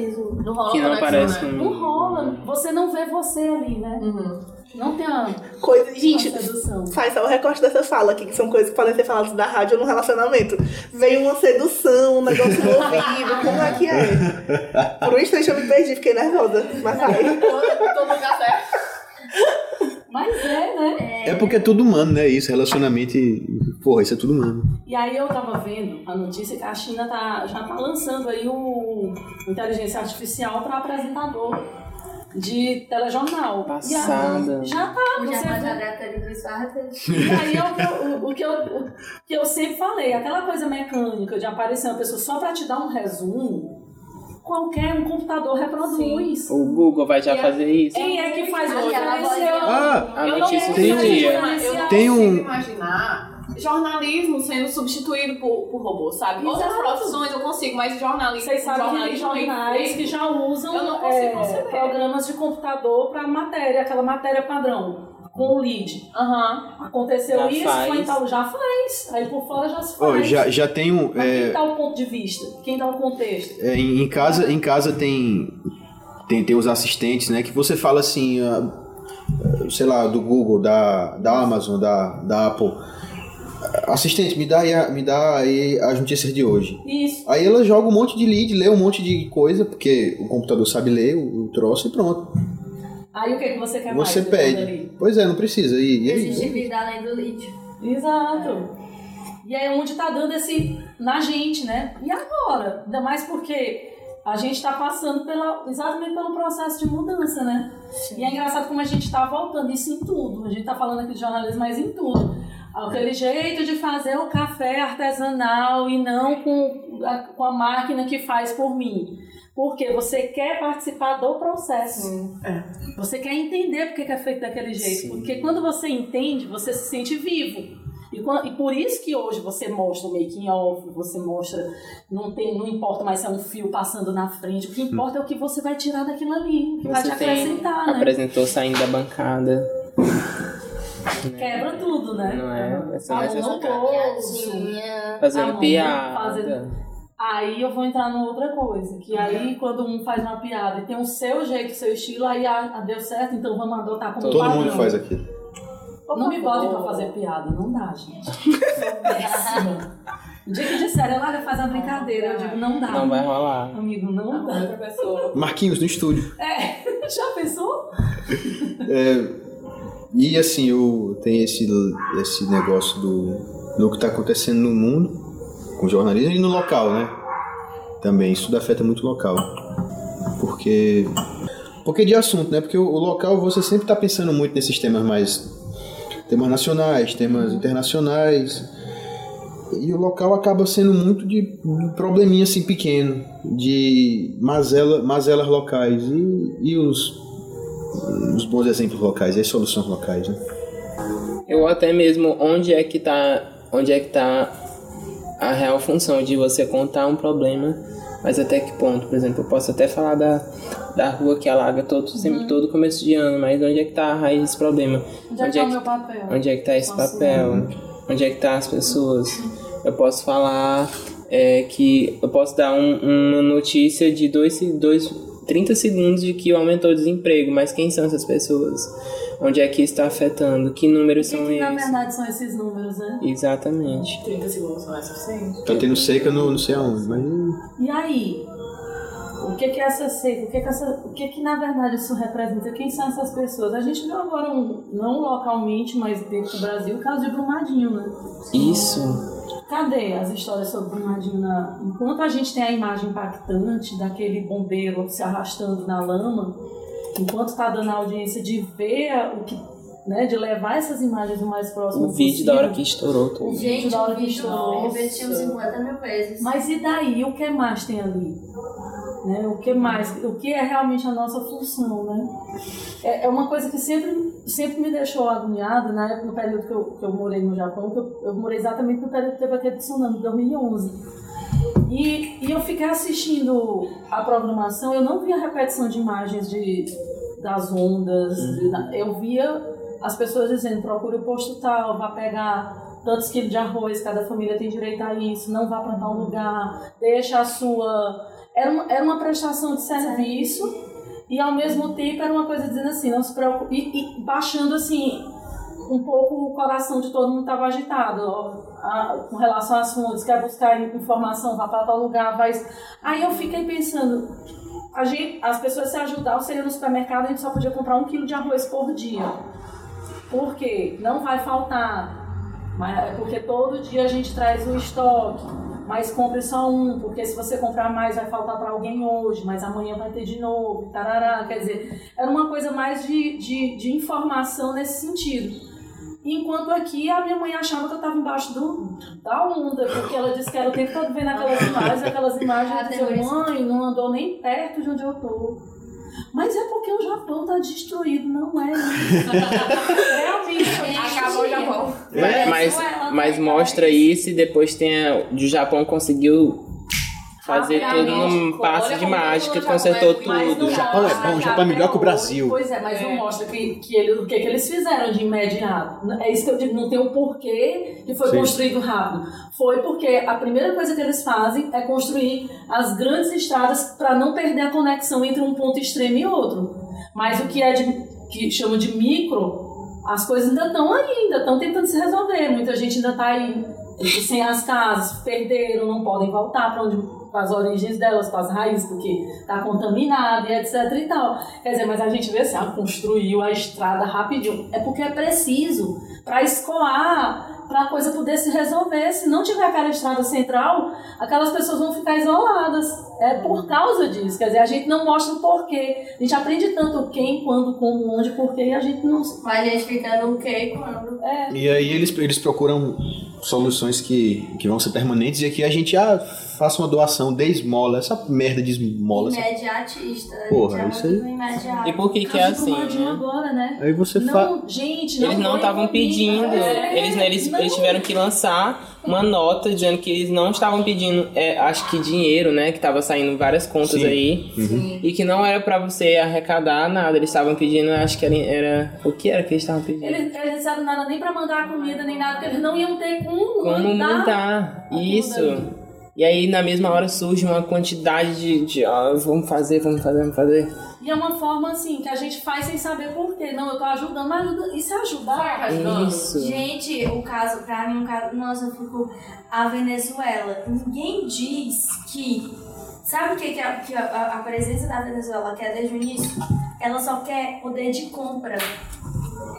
Não rola Que não aparece né? no. Não rola. Você não vê você ali, né? Uhum. Não tem a, Coisa, gente, sedução. faz só o recorte dessa fala aqui, que são coisas que podem ser faladas da rádio ou no relacionamento. Veio uma sedução, um negócio (laughs) no ouvido, como é que é? Por um instante eu me perdi, fiquei nervosa. Mas lugar certo. Mas é, né? É porque é tudo humano, né? Isso, relacionamento e. Porra, isso é tudo humano. E aí eu tava vendo a notícia que a China tá, já tá lançando aí o inteligência artificial para apresentador de telejornal. Passada. E já tá, você já vezes. E aí é o que, eu, o, o que eu, o que eu sempre falei, aquela coisa mecânica de aparecer uma pessoa só para te dar um resumo, qualquer um computador reproduz. O Google vai já E a- fazer isso. Quem é que faz hoje? Apareceu- Ah, A Eu notícia do dia. Eu não Tem consigo um- imaginar jornalismo sendo substituído por, por robô, sabe? Outras Exato. profissões eu consigo, mas jornalismo, Vocês sabem que jornais que já usam Eu não consigo é, programas de computador para matéria, aquela matéria padrão, com o lead. Aham. Aconteceu Já isso, faz. foi tal, já faz. Aí por fora já se faz. já, já tem um. Mas é, quem dá o ponto de vista? Quem dá o contexto? É, em, em casa, em casa tem, tem tem os assistentes, né? Que você fala assim, ah, sei lá, do Google, da, da Amazon, da, da Apple. Assistente, me dá, aí, a- me dá aí as notícias de hoje. Isso. Aí ela joga um monte de lead, lê um monte de coisa, porque o computador sabe ler o, o troço e pronto. Aí o que, que você quer Você mais? depois pede. Pois é, não precisa. E, e Existe aí? vida além do lítio. Exato. E é onde tá dando esse na gente, né? E agora? Ainda mais porque a gente tá passando pela, exatamente pelo processo de mudança, né? E é engraçado como a gente tá voltando isso em tudo. A gente tá falando aqui de jornalismo, mas em tudo. Aquele jeito de fazer o café artesanal e não com a, com a máquina que faz por mim. Porque você quer participar do processo. Você quer entender porque que é feito daquele jeito. Sim. Porque quando você entende, você se sente vivo. E, e por isso que hoje você mostra o making off, você mostra, não, tem, não importa mais se é um fio passando na frente, o que importa é o que você vai tirar daquilo ali, o que vai te Você tem, acrescentar, né? apresentou saindo da bancada. Quebra tudo, né? Não é? Vai ser A mais mão no essa- bolso. Piadinha. Fazendo mão, piada. fazendo- Aí eu vou entrar numa outra coisa, que aí quando um faz uma piada e tem o seu jeito, o seu estilo, aí ah, ah, deu certo, então vamos adotar como Todo padrão. mundo faz aquilo. Não me botem pra fazer piada, não dá, gente. (laughs) Péssima. O dia que disseram, olha, faz uma brincadeira, eu digo, não dá. Não vai rolar. Amigo, não dá. Marquinhos no estúdio. É, (laughs) já pensou? E assim, eu tenho esse, esse negócio do, do que está acontecendo no mundo, com jornalismo e no local, né? Também, isso tudo afeta muito o local. Porque. Porque de assunto, né? Porque o, o local você sempre está pensando muito nesses temas mais. temas nacionais, temas internacionais. E o local acaba sendo muito de probleminha assim pequeno, de mazela, mazelas locais. E, e os, os bons exemplos locais, e as soluções locais, né? Eu até mesmo onde é que tá, onde é que tá a real função de você contar um problema, mas até que ponto, por exemplo, eu posso até falar da, da rua que alaga todo sempre todo começo de ano, mas onde é que tá a raiz desse problema? Onde é que tá o meu papel? Onde é que tá esse Posso- papel? Onde é que tá as pessoas? Eu posso falar é, que eu posso dar um- uma notícia de dois, dois, 30 segundos de que aumentou o desemprego, mas quem são essas pessoas? Onde é que está afetando? Que números que, são que na esses? verdade são esses números, né? Exatamente. 30 segundos não é suficiente. Tá tendo seca no não sei aonde, mas. E aí? O que que é essa seca? O que que, essa, o que que na verdade isso representa? Quem são essas pessoas? A gente viu agora, um, não localmente, mas dentro do Brasil, o caso de Brumadinho, né? Isso. Cadê as histórias sobre Brumadinho? Enquanto a gente tem a imagem impactante daquele bombeiro se arrastando na lama, enquanto está dando a audiência de ver o que né, de levar essas imagens o mais próximo O vídeo possível. da hora que estourou tudo. O vídeo Gente, da hora o que vídeo estourou. repetiu 50 mil vezes. Mas e daí? O que mais tem ali? Né? O que mais? O que é realmente a nossa função, né? É, é uma coisa que sempre, sempre me deixou agoniada, na época, no período que eu, que eu morei no Japão, que eu, eu morei exatamente no período que teve aquele tsunami, 2011. E, e eu fiquei assistindo a programação, eu não via repetição de imagens de, das ondas, eu via as pessoas dizendo, procure o posto tal, vá pegar tantos quilos de arroz, cada família tem direito a isso, não vá para tal lugar, deixa a sua... Era uma, era uma prestação de serviço e ao mesmo tempo era uma coisa dizendo assim, não se preocupe, e, baixando assim um pouco o coração de todo mundo estava agitado a- com relação às fontes, quer buscar informação, vá para tal lugar, vai... Aí eu fiquei pensando, a gente, as pessoas se ajudavam, você ia no supermercado, a gente só podia comprar um quilo de arroz por dia. Por quê? Não vai faltar. Mas é porque todo dia a gente traz o estoque. Mas compre só um, porque se você comprar mais vai faltar para alguém hoje, mas amanhã vai ter de novo. Tarará. Quer dizer, era uma coisa mais de, de, de informação nesse sentido. Enquanto aqui a minha mãe achava que eu estava embaixo do, da onda, porque ela disse que era o tempo todo vendo aquelas imagens, aquelas imagens, eu dizia, mãe, não andou nem perto de onde eu tô. Mas é porque o Japão tá destruído, não é? (laughs) Realmente, Acabou o. Japão. Mas, mas, Venezuela, mas né, mostra isso e depois tem a, o Japão conseguiu fazer tudo num passe olha de mágica, consertou é mais tudo. O Japão é bom, o Japão é melhor que o Brasil. Pois é, mas não É. mostra que, que ele, o que, que eles fizeram de imediato. É isso que eu digo, não tem o porquê que foi Sim. construído rápido. Foi porque a primeira coisa que eles fazem é construir as grandes estradas para não perder a conexão entre um ponto extremo e outro. Mas o que é de, que chama de micro, as coisas ainda estão aí, ainda estão tentando se resolver. Muita gente ainda está aí sem as casas, perderam, não podem voltar para onde para as origens delas, para as raízes, porque está contaminado e etc e tal. Quer dizer, mas a gente vê assim, ah, construiu a estrada rapidinho. É porque é preciso para escoar, para a coisa poder se resolver. Se não tiver aquela estrada central, aquelas pessoas vão ficar isoladas. É por causa disso. Quer dizer, a gente não mostra o porquê. A gente aprende tanto o quem, quando, como, onde, porquê, e a gente não. Mas a gente fica no que quando. É, E aí eles, eles procuram soluções que, que vão ser permanentes e aqui a gente ah, faça uma doação, dê esmola, essa merda de esmola. Imediatista. a Porra, isso aí-. E por que que é assim, né? agora, né? Aí você. Não, gente, não Eles não estavam pedindo, É, eles, eles, não. eles tiveram que lançar uma nota dizendo que eles não estavam pedindo, é, acho que dinheiro, né? Que tava saindo várias contas Sim. aí. Sim. E que não era pra você arrecadar nada, eles estavam pedindo, acho que era, era. O que era que eles estavam pedindo? Eles, eles disseram nada nem pra mandar comida, nem nada, porque eles não iam ter como, Como mandar. aquilo Isso. E aí na mesma hora surge uma quantidade de, de ó, vamos fazer, vamos fazer, vamos fazer. E é uma forma assim que a gente faz sem saber por quê. Não, eu tô ajudando, mas ajuda. Isso é ajudar. Isso. Gente, o caso, pra mim, o caso. Nossa, eu fico. A Venezuela. Ninguém diz que. Sabe o que, que, a, que a, a presença da Venezuela quer desde o início? Ela só quer poder de compra.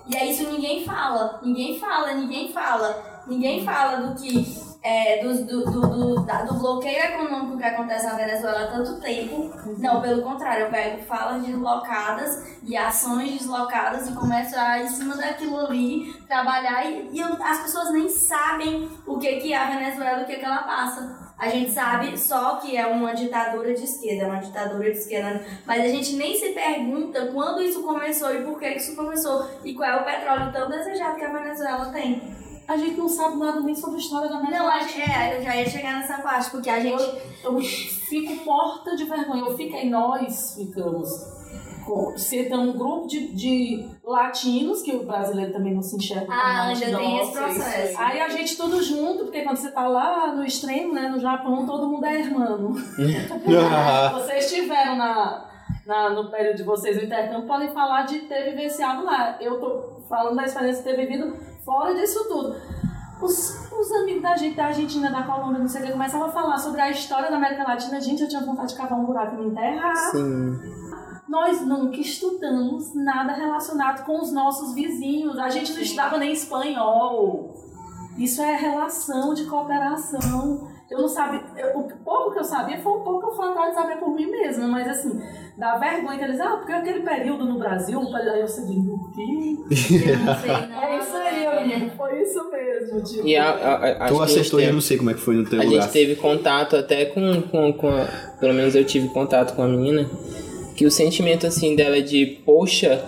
E é isso ninguém fala. Ninguém fala, ninguém fala. Ninguém fala do que. É, do, do, do, da- do bloqueio econômico que acontece na Venezuela há tanto tempo. Não, pelo contrário, eu pego falas deslocadas e ações deslocadas e começo a, em cima daquilo ali, trabalhar e, e eu- as pessoas nem sabem o que, que é a Venezuela, o que, que ela passa. A gente sabe só que é uma ditadura de esquerda, uma ditadura de esquerda, mas a gente nem se pergunta quando isso começou e por que isso começou e qual é o petróleo tão desejado que a Venezuela tem. A gente não sabe nada nem sobre a história da América Não, a Latina. gente, é, eu já ia chegar nessa parte, porque a gente. Eu, eu fico morta de vergonha. Eu fiquei, nós ficamos. com- Ser um grupo de, de latinos, que o brasileiro também não se enxerga Ah, latino. tem esse processo. Aí a gente tudo junto, porque quando você tá lá no extremo, né, no Japão, todo mundo é irmão. (laughs) vocês estiveram na, na, no período de vocês no intercâmbio, podem falar de ter vivenciado lá. Eu tô falando da experiência de ter vivido fora disso tudo. Os, os amigos da gente, da Argentina, da Colômbia, não sei o que, começavam a falar sobre a história da América Latina. Gente, eu tinha vontade de cavar um buraco e me enterrar. Sim. Nós nunca estudamos nada relacionado com os nossos vizinhos. A gente não estudava nem espanhol. Isso é relação de cooperação. Eu não sabia. eu- o pouco que eu sabia foi um pouco que eu fui atrás de saber por mim mesma, mas assim, dá vergonha que eles. Ah, porque aquele período no Brasil. Aí eu sei, o Sim. (laughs) Não sei, não. É isso. (laughs) Foi isso mesmo. Tipo, E a, a, a, Tu a acertou e eu teve- não sei como é que foi no teu A lugar. gente teve contato até com, com, com a, Pelo menos eu tive contato com a menina. Que o sentimento assim dela é de, poxa.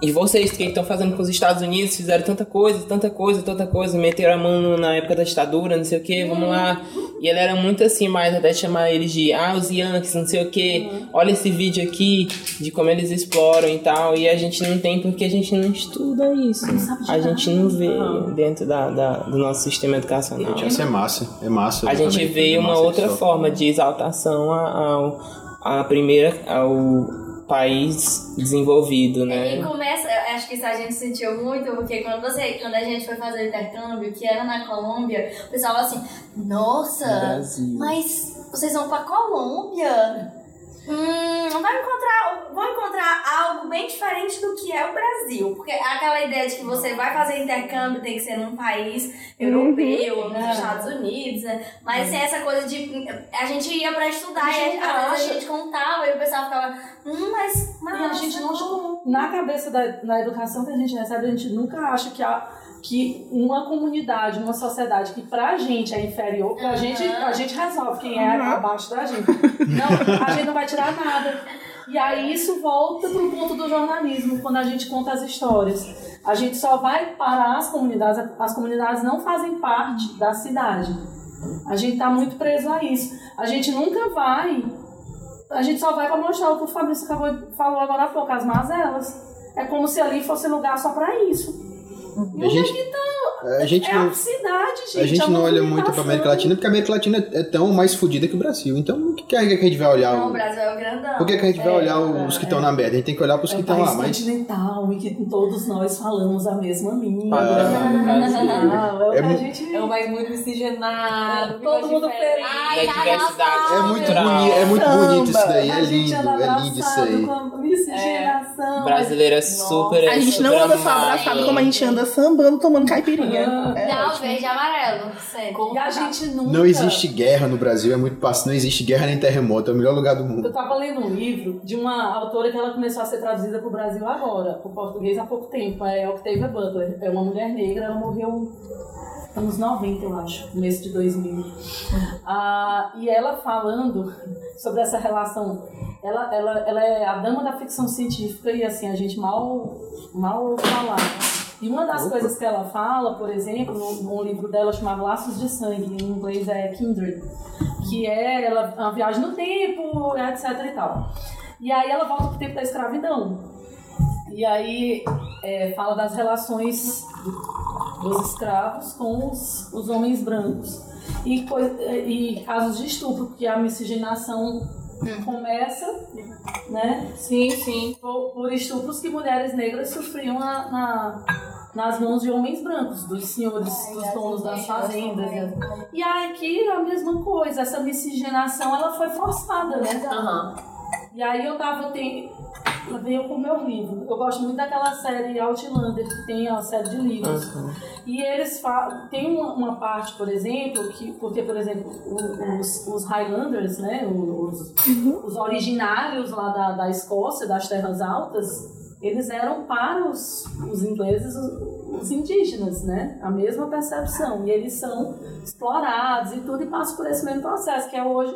E vocês que estão fazendo com os Estados Unidos fizeram tanta coisa, tanta coisa, tanta coisa, meteram a mão na época da ditadura, não sei o que, vamos lá. E ela era muito assim, mais até chamar eles de, ah, os Yankees, não sei o que, olha esse vídeo aqui, de como eles exploram e tal. E a gente não tem porque a gente não estuda isso. A gente não vê dentro da, da- do nosso sistema educacional. Gente, essa é massa. É massa. A gente vê É uma outra forma de exaltação a- ao a primeira ao país desenvolvido, E né? começa, eu acho que isso a gente sentiu muito, porque quando, você, quando a gente foi fazer o intercâmbio, que era na Colômbia, o pessoal assim, nossa, mas vocês vão pra Colômbia? Hum, vai encontrar, vão encontrar algo bem diferente do que é o Brasil. Porque aquela ideia de que você vai fazer intercâmbio tem que ser num país europeu, ou nos É. Estados Unidos, né? Mas tem essa coisa de. A gente ia pra estudar A e gente vezes a gente contava e o pessoal ficava, hum, mas. mas E a gente não. Na cabeça da na educação que a gente recebe, a gente nunca acha que, a, que uma comunidade, uma sociedade que pra gente é inferior, pra Aham. gente, a gente resolve quem é abaixo da gente. Não, a gente não vai tirar nada. E aí isso volta pro ponto do jornalismo, quando a gente conta as histórias. A gente só vai parar as comunidades, as comunidades não fazem parte da cidade. A gente tá muito preso a isso. A gente nunca vai a gente só vai pra mostrar o que o Fabrício falou agora há pouco, as mazelas. É como se ali fosse lugar só pra isso. E A gente- é tá? A gente é não. a cidade, gente. A gente é não olha muito pra América Latina porque a América Latina é tão mais fodida que o Brasil. Então, o que que a gente vai olhar? Não, o Brasil é o grandão. Por que, que a gente vai É, olhar os que estão na merda? A gente tem que olhar pros É que estão lá. Mas continental em que todos nós falamos a mesma língua. Ah, (laughs) é É gente... É um país muito miscigenado, Todo mundo feliz. Ai, carnaval, diversidade é muito bonito, é muito bonito isso daí. É a gente lindo, é lindo isso aí. Miscigenação. Brasileiro é super. A gente não anda só abraçado como a gente anda sambando, tomando caipirinha. É Não, ótimo. verde e amarelo. Sempre. E a gente nunca... Não existe guerra no Brasil, é muito fácil. Não existe guerra nem terremoto, é o melhor lugar do Eu mundo. tava lendo um livro de uma autora que ela começou a ser traduzida pro Brasil agora, pro português há pouco tempo. É Octavia Butler. É uma mulher negra, ela morreu anos 90, eu acho, começo de 2000. Ah, e ela falando sobre essa relação, ela, ela, ela é a dama da ficção científica e assim, a gente mal, mal falar. E uma das coisas que ela fala, por exemplo, num, num livro dela chamado Laços de Sangue, em inglês é Kindred, que é ela, uma viagem no tempo, etc e tal. E aí ela volta pro tempo da escravidão. E aí é, fala das relações dos escravos com os, os homens brancos. E, e casos de estupro, porque a miscigenação começa, né? Sim, sim. por, por estupros que mulheres negras sofriam na, na- nas mãos de homens brancos, dos senhores, dos donos das fazendas. E aqui a mesma coisa, essa miscigenação ela foi forçada, né? Aham. E aí eu tava tem veio com o meu livro. Eu gosto muito daquela série Outlander, que tem a série de livros. E eles falam. Tem uma, uma parte, por exemplo, que. Porque, por exemplo, o- os, os Highlanders, né? Os, os originários lá da, da Escócia, das Terras Altas, eles eram para os, os ingleses os, os indígenas, né? A mesma percepção. E eles são explorados e tudo, e passam por esse mesmo processo, que é hoje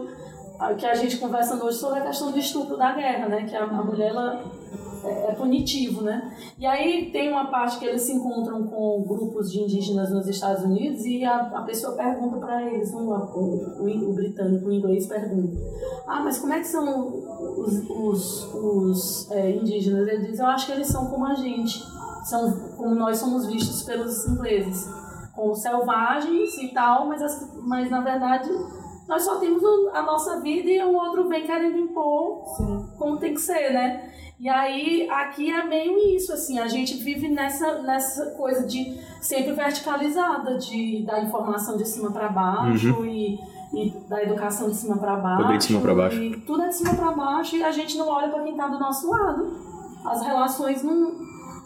a- que a gente conversando hoje sobre a questão do estupro da guerra, né? Que a, a mulher ela é, é punitivo, né? E aí tem uma parte que eles se encontram com grupos de indígenas nos Estados Unidos e a, a pessoa pergunta para eles, um, o, o, o britânico, o inglês pergunta, ah, mas como é que são os, os, os é, indígenas? Ele diz, eu acho que eles são como a gente, são como nós somos vistos pelos ingleses, como selvagens e tal, mas, as, mas na verdade nós só temos a nossa vida e o outro vem querendo impor como tem que ser, né? E aí, aqui é meio isso, assim, a gente vive nessa, nessa coisa de sempre verticalizada, de da informação de cima para baixo e, e da educação de cima para baixo. Tudo é de cima pra baixo. E tudo é de cima para baixo e a gente não olha para quem tá do nosso lado. As relações não,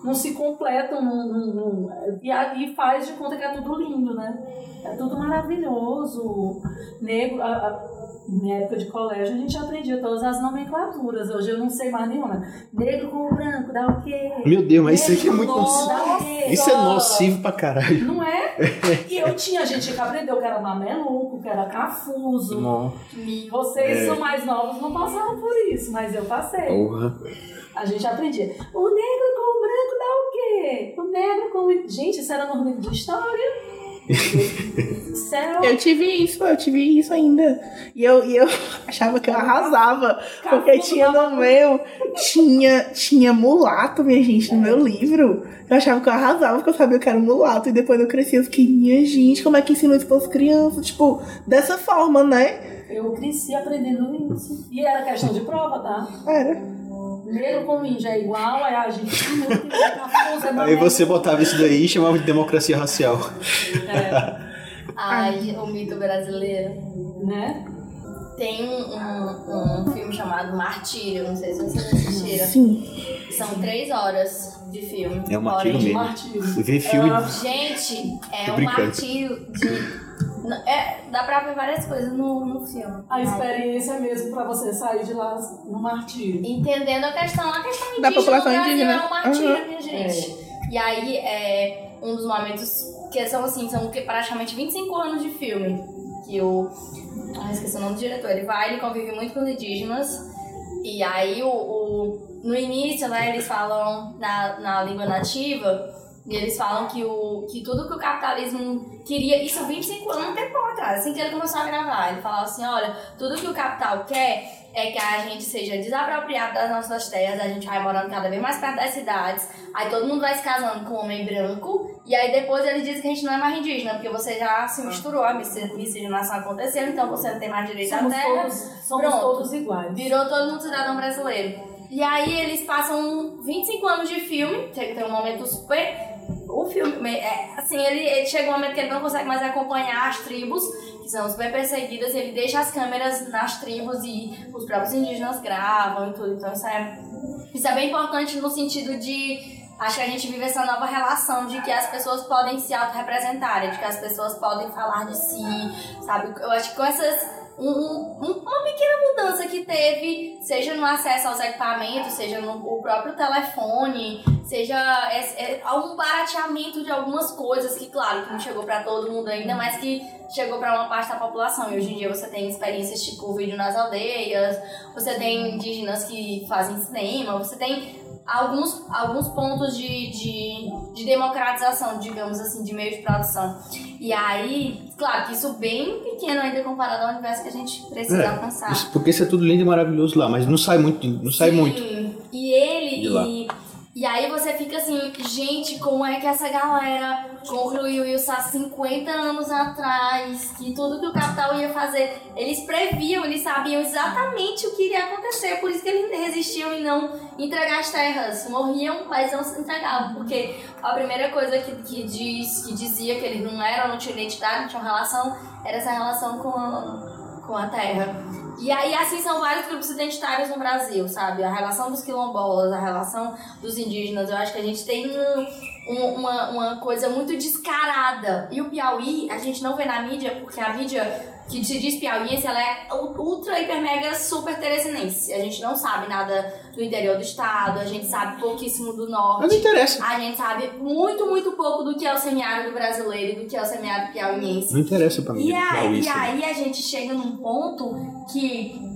não se completam num, num- num- e, faz de conta que é tudo lindo, né? É tudo maravilhoso. Negro, a, a, minha época de colégio a gente aprendia todas as nomenclaturas. Hoje eu não sei mais nenhuma. Negro com branco dá o quê? Meu Deus, mas isso aqui é muito nocivo. Isso é nocivo pra caralho. Não é? (laughs) E eu tinha gente que aprendeu que era mameluco, que era cafuso. Vocês É. são mais novos, não passaram por isso, mas eu passei. Porra. A gente aprendia. O negro o branco dá o quê? O negro com. Gente, isso era no livro de história? (laughs) Era. Eu tive isso, eu tive isso ainda. E eu, e eu (laughs) achava que eu arrasava. Porque tinha no meu. Tinha, tinha mulato, minha gente, no meu livro. Eu achava que eu arrasava, porque eu sabia que era mulato. E depois eu cresci, eu fiquei, minha gente, como é que ensina isso para as crianças? Tipo, dessa forma, né? Eu cresci aprendendo isso. E era questão de prova, tá? Era. Negro com índio é igual, é argentino, é cafuso, é Aí você botava isso daí e chamava de democracia racial. Ai, o mito brasileiro. Né? Tem um, um, filme chamado Martírio, não sei se vocês assistiram. Sim. São três horas de filme. É um martírio mesmo. Martírio. Ver filme. Ah, Gente, é um martírio de. É, dá pra ver várias coisas no, no filme. A experiência mesmo pra você sair de lá no martírio. Entendendo a questão, a questão indígena Da população indígena. é um martírio, Uhum. minha gente. E aí, é um dos momentos que são assim, são que praticamente 25 anos de filme. Que o. Ah, esqueci o nome do diretor. Ele vai, ele convive muito com os indígenas. E aí, o, o- no início, né, eles falam na, na língua nativa. E eles falam que, o, que tudo que o capitalismo queria, isso 25 anos, um tempo atrás, assim que ele começou a gravar. Ele falava assim: olha, tudo que o capital quer é que a gente seja desapropriado das nossas terras, a gente vai morando cada vez mais perto das cidades, aí todo mundo vai se casando com homem branco, e aí depois ele diz que a gente não é mais indígena, porque você já se misturou, a misci- miscigenação aconteceu, então você não tem mais direito à Somos terra. todos, somos Pronto. todos iguais. Virou todo mundo cidadão brasileiro. E aí eles passam 25 anos de filme, tem tem um momento super. O filme, é, assim, ele, ele chega um momento que ele não consegue mais acompanhar as tribos, que são super perseguidas, ele deixa as câmeras nas tribos e os próprios indígenas gravam e tudo. Então isso é, isso é bem importante no sentido de. Acho que a gente vive essa nova relação de que as pessoas podem se autorrepresentarem, de que as pessoas podem falar de si, sabe? Eu acho que com essas um- um- uma pequena mudança que teve, seja no acesso aos equipamentos, seja no o próprio telefone, seja é, algum barateamento de algumas coisas que, claro, que não chegou pra todo mundo ainda, mas que chegou pra uma parte da população. E hoje em dia você tem experiências tipo vídeo nas aldeias, você tem indígenas que fazem cinema, você tem alguns, alguns pontos de, de, de democratização, digamos assim, de meio de produção. E aí, claro que isso bem pequeno ainda comparado ao universo que a gente precisa É, alcançar. isso- porque isso é tudo lindo e maravilhoso lá, mas não sai muito, não sai Sim. muito. E ele. E, e aí você fica assim, gente, como é que essa galera concluiu isso há 50 anos atrás? Que tudo que o capital ia fazer, eles previam, eles sabiam exatamente o que iria acontecer. Por isso que eles resistiam em não entregar as terras. Morriam, mas não se entregavam. Porque a primeira coisa que, que, diz, que dizia que eles não eram, não tinham identidade, não tinham relação, era essa relação com a, com a terra. E aí, assim, são vários grupos identitários no Brasil, sabe? A relação dos quilombolas, a relação dos indígenas. Eu acho que a gente tem um- uma, uma coisa muito descarada. E o Piauí, a gente não vê na mídia, porque a mídia que se diz piauiense, ela é ultra, hiper, mega, super teresinense. A gente não sabe nada do interior do estado, a gente sabe pouquíssimo do Mas não norte. interessa. A gente sabe muito, muito pouco do que é o semiárido brasileiro e do que é o semiárido piauiense. Não interessa pra mim. E Piauí, e aí a gente chega num ponto que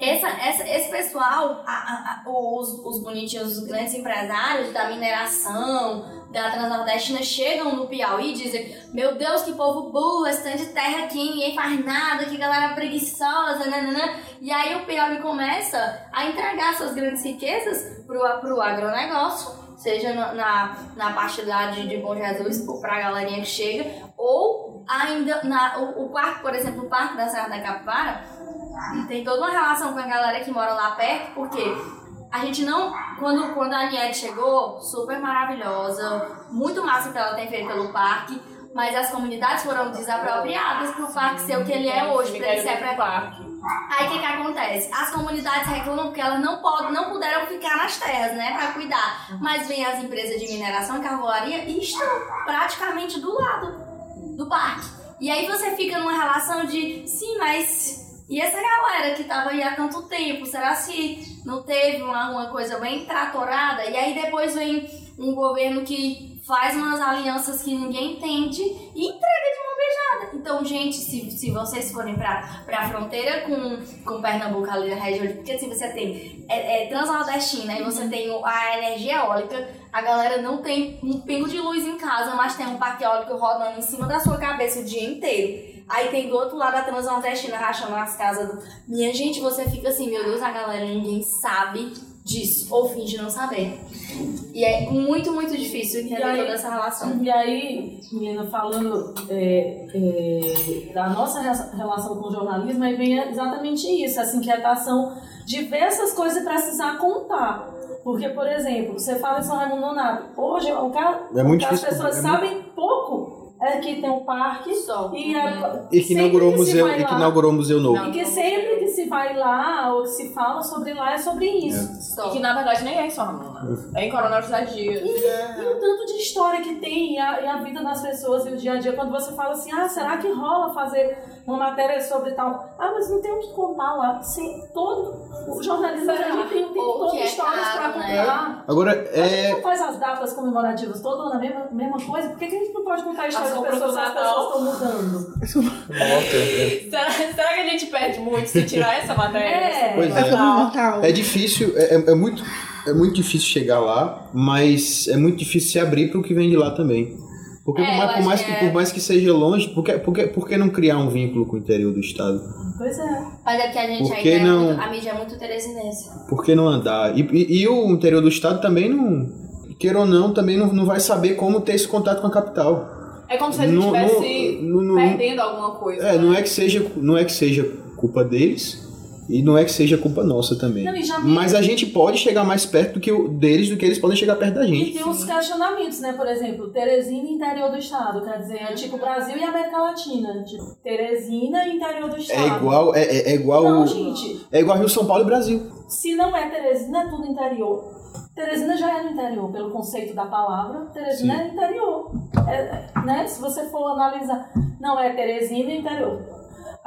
essa, essa- esse pessoal, a- a- a- os, os bonitinhos, os grandes empresários da mineração, da Transnordestina, chegam no Piauí e dizem: Meu Deus, que povo burro, esse tanto de terra aqui, ninguém faz nada, que galera preguiçosa, nananã. E aí o Piauí começa a entregar suas grandes riquezas pro, pro agronegócio, seja na, na, na parte lá de, de Bom Jesus, pra galerinha que chega, ou ainda na, o, o parque, por exemplo, o Parque da Serra da Capivara, tem toda uma relação com a galera que mora lá perto, porque a gente não. Quando, quando a Aniette chegou, super maravilhosa, muito massa que ela tem feito pelo parque, mas as comunidades foram desapropriadas pro parque ser o que ele é hoje, pra ele ser pro pra parque. Aí o que, que acontece? As comunidades reclamam porque elas não, podem, não puderam ficar nas terras, né, pra cuidar. Mas vem as empresas de mineração e carvoaria e estão praticamente do lado do parque. E aí você fica numa relação de, sim, mas e essa galera que tava aí há tanto tempo, será se não teve uma, uma coisa bem tratorada? E aí depois vem um governo que faz umas alianças que ninguém entende e entrega de uma beijada. Então, gente, se, se vocês forem pra, pra fronteira com, com Pernambuco, ali na região, porque assim, você tem é, é, Transnordestina e você tem o- a energia eólica, a galera não tem um pingo de luz em casa, mas tem um parque eólico rodando em cima da sua cabeça o dia inteiro. Aí tem do outro lado a Transnordestina rachando as casas. Do... Minha gente, você fica assim, meu Deus, a galera, ninguém sabe disso, ou finge não saber. E é muito, muito difícil entender aí- toda essa relação. E aí, menina, falando é, é, da nossa re- relação com o jornalismo, aí vem exatamente isso, essa inquietação de ver essas coisas e precisar contar. Porque, por exemplo, você fala em São Raimundo Nonato, hoje o cara, É muito as pessoas é sabem pouco é que tem um parque Só. e, a, E que inaugurou o museu, e que inaugurou o museu novo. E que sempre que se vai lá ou se fala sobre lá é sobre isso. Só. E que na verdade nem é em São Ramon, É em Coronel José Dias. E o tanto de história que tem, e a, e a vida das pessoas, e o dia a dia, quando você fala assim, ah, será que rola fazer uma matéria sobre tal? Ah, mas não tem o que contar lá. Sim, todo o jornalismo Será? a gente tem todo que é histórias pra né? contar. Agora, A gente é. não faz as datas comemorativas todo ano a mesma, mesma coisa, por que, que a gente não pode contar a história As das pessoas as pessoas estão mudando? Será, será que a gente perde muito se tirar essa matéria? É. Pois É é. É difícil, é, é- é muito, é muito difícil chegar lá, mas é muito difícil se abrir para o que vem de lá também. Porque É, por, mais, por, mais que que, é. por mais que seja longe, por que, por, que, por que não criar um vínculo com o interior do estado? Pois é. Mas é porque a gente Por ainda que é não- muito, a mídia é muito teresinense. Por que não andar? E, e- e o interior do estado também não, queira ou não, também não, não vai saber como ter esse contato com a capital. É como se a gente estivesse perdendo alguma coisa. É, não é que seja, não é que seja culpa deles e não é que seja culpa nossa também. Não, e Mas a gente pode chegar mais perto do que o, deles do que eles podem chegar perto da E gente. tem uns questionamentos, né? Por exemplo, Teresina e interior do estado. Quer dizer, é tipo Brasil e América Latina. Tipo, Teresina e interior do estado. É igual, é, é- é igual, Não, gente. é igual Rio, São Paulo e Brasil. Se não é Teresina, é tudo interior. Teresina já é no interior, pelo conceito da palavra. Teresina Sim. é interior. É, né? Se você for analisar, não é Teresina e interior.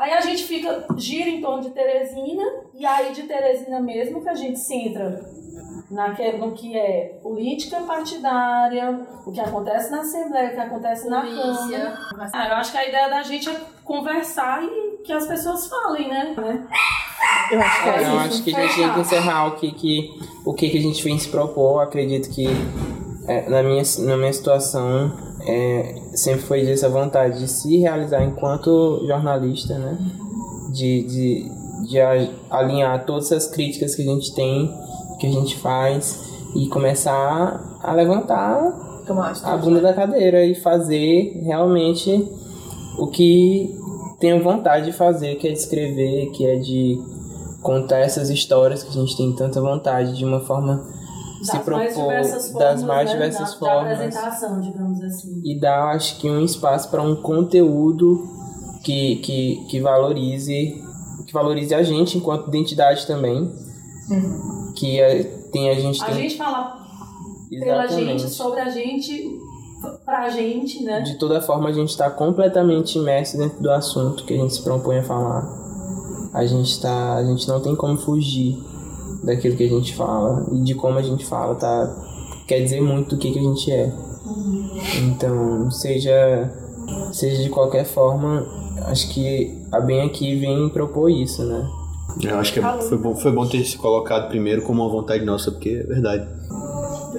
Aí a gente fica, gira em torno de Teresina, e aí de Teresina mesmo que a gente se entra naque- no que é política partidária, o que acontece na Assembleia, o que acontece na Câmara. Polícia. Ah, eu acho que a ideia da gente é conversar e que as pessoas falem, né? Eu acho que é É, eu acho que a gente tem que encerrar o que, que, o que, que a gente vem se propor. Acredito que é, na, minha, na minha situação é, sempre foi essa vontade de se realizar enquanto jornalista, né? De, de, de alinhar todas as críticas que a gente tem, que a gente faz e começar a levantar a bunda da cadeira e fazer realmente o que tenho vontade de fazer, que é de escrever, que é de contar essas histórias que a gente tem tanta vontade de uma forma se propor das mais né? diversas da, formas Da apresentação, digamos assim. e dar acho que um espaço para um conteúdo que, que, que valorize que valorize a gente enquanto identidade também que é, tem a gente A tem gente fala pela exatamente gente, sobre a gente, pra gente, né? de toda forma a gente está completamente imerso dentro do assunto que a gente se propõe a falar a gente tá a gente não tem como fugir daquilo que a gente fala e de como a gente fala tá? Quer dizer muito do que, que a gente é. Então seja seja de qualquer forma acho que a bem aqui vem propor isso né? Eu acho que é- foi bom, foi bom ter se colocado primeiro como uma vontade nossa, porque é verdade.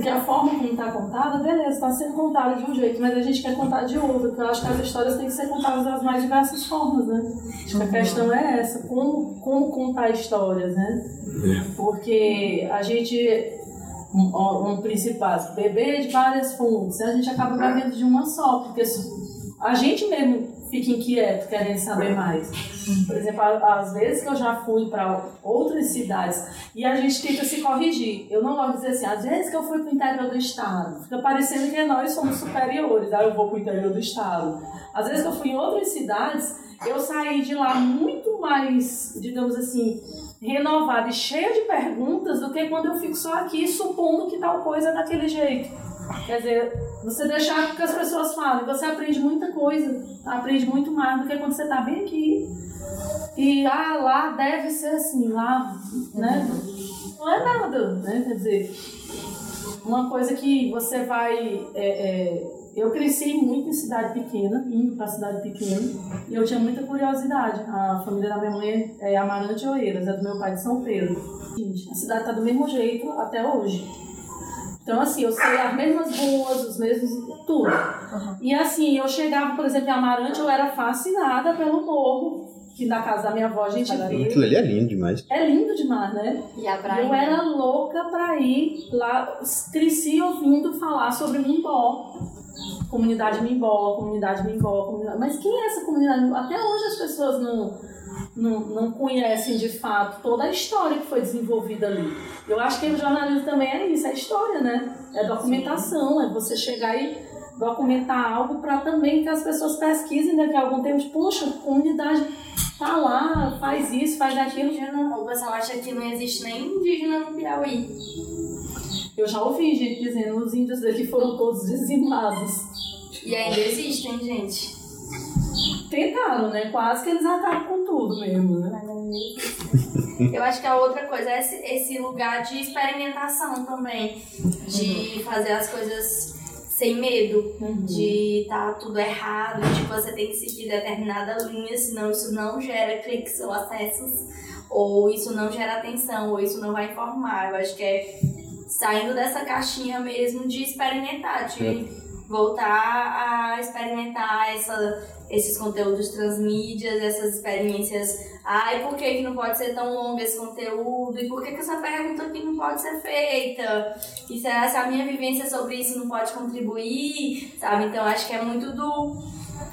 Porque a forma como está contada, beleza, está sendo contada de um jeito, mas a gente quer contar de outro, porque eu acho que as histórias têm que ser contadas das mais diversas formas, né? Acho que a questão é essa, como, como contar histórias, né? Porque a gente, um, um básico, beber de várias fontes, a gente acaba bebendo de uma só, porque a gente mesmo fica inquieto, querendo saber mais. Por exemplo, às vezes que eu já fui para outras cidades e a gente tenta se corrigir. Eu não gosto de dizer assim, às vezes que eu fui para o interior do estado, fica parecendo que nós somos superiores, aí eu vou para o interior do estado. Às vezes que eu fui em outras cidades, eu saí de lá muito mais, digamos assim, renovada e cheia de perguntas do que quando eu fico só aqui supondo que tal coisa é daquele jeito. Quer dizer, você deixar que as pessoas falem, você aprende muita coisa, aprende muito mais do que quando você está bem aqui. E ah, lá deve ser assim, lá, né? Não é nada, né? Quer dizer, uma coisa que você vai. é, é, eu cresci muito em cidade pequena, indo para cidade pequena, e eu tinha muita curiosidade. A família da minha mãe é Amarante Oeiras, é do meu pai de São Pedro. A cidade está do mesmo jeito até hoje. Então, assim, eu sei as mesmas ruas, os mesmos. tudo. E assim, eu chegava, por exemplo, em Amarante, eu era fascinada pelo morro, que na casa da minha avó a gente via. Aquilo ali é lindo demais. É lindo demais, né? E a praia. Eu era louca pra ir lá, cresci ouvindo falar sobre Mimbó. Comunidade Mimbó, comunidade Mimbó, comunidade... Mas quem é essa comunidade Mimbó? Até hoje as pessoas não, não, não conhecem de fato toda a história que foi desenvolvida ali. Eu acho que o jornalismo também é isso, é história, né? É documentação, é você chegar e documentar algo para também que as pessoas pesquisem daqui a algum tempo. Tipo, Poxa, a comunidade tá lá, faz isso, faz aquilo. O pessoal acha que não existe nem indígena no Piauí. Eu já ouvi gente dizendo os índios daqui foram todos (laughs) dizimados. E ainda existem, gente. Tentaram, né? Quase que eles acabam com tudo mesmo, né? Eu acho que a outra coisa é esse, esse lugar de experimentação também. De fazer as coisas sem medo, de tá tudo errado, de que você tem que seguir determinada linha, senão isso não gera cliques ou acessos, ou isso não gera atenção, ou isso não vai informar. Eu acho que é saindo dessa caixinha mesmo de experimentar, de voltar a experimentar essa, esses conteúdos transmídias, essas experiências. Ai, por que, que não pode ser tão longo esse conteúdo? E por que, que essa pergunta aqui não pode ser feita? E será que a minha vivência sobre isso não pode contribuir? Sabe? Então acho que é muito do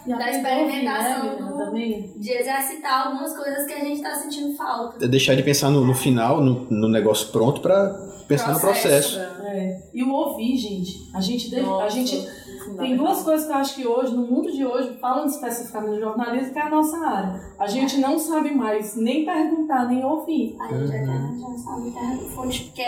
E da experimentação né, Helena, do, também. de exercitar algumas coisas que a gente tá sentindo falta. É deixar de pensar no, no final, no, no negócio pronto, pra pensar no processo. É. E o ouvir, gente. A gente, deve- a gente tem duas coisas que eu acho que hoje, no mundo de hoje, falando especificamente do jornalismo, que é a nossa área. A gente não sabe mais nem perguntar, nem ouvir. A gente já, já sabe da fonte, porque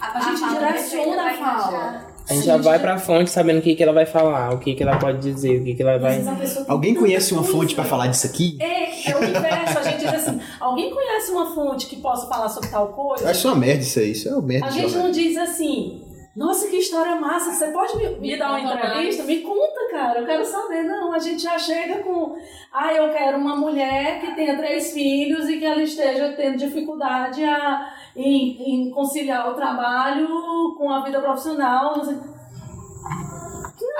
a, A gente direciona a vai fala. A gente já vai pra fonte sabendo o que, que ela vai falar, o que, que ela pode dizer, o que, que ela vai. Alguém conhece uma fonte pra falar disso aqui? É, é o inverso. A gente diz assim: alguém conhece uma fonte que possa falar sobre tal coisa? Eu acho uma merda isso aí. Isso é uma merda. A de gente não diz assim, nossa, que história massa, você pode me, me dar uma entrevista? Me conta, cara, eu quero saber. Não, a gente já chega com, ah, eu quero uma mulher que tenha três filhos e que ela esteja tendo dificuldade a, em, em conciliar o trabalho com a vida profissional.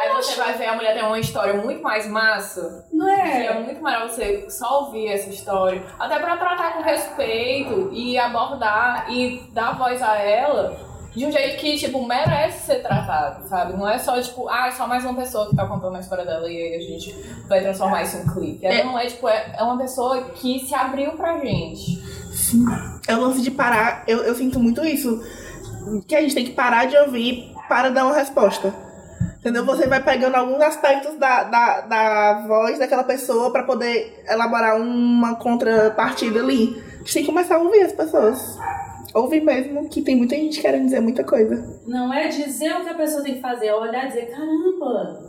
Aí você vai ver a mulher tem uma história muito mais massa. não E é? é muito melhor você só ouvir essa história. Até pra tratar com respeito e abordar e dar voz a ela de um jeito que, tipo, merece ser tratado, sabe? Não é só, tipo, ah, é só mais uma pessoa que tá contando a história dela e aí a gente vai transformar isso em um clipe. Ela não é, tipo, é, é uma pessoa que se abriu pra gente. É o lance de parar, eu, eu sinto muito isso. Que a gente tem que parar de ouvir para dar uma resposta. Entendeu? Você vai pegando alguns aspectos da, da, da voz daquela pessoa para poder elaborar uma contrapartida ali. A gente tem que começar a ouvir as pessoas. Ouvir mesmo, que tem muita gente querendo dizer muita coisa. Não é dizer o que a pessoa tem que fazer, é olhar e dizer, caramba,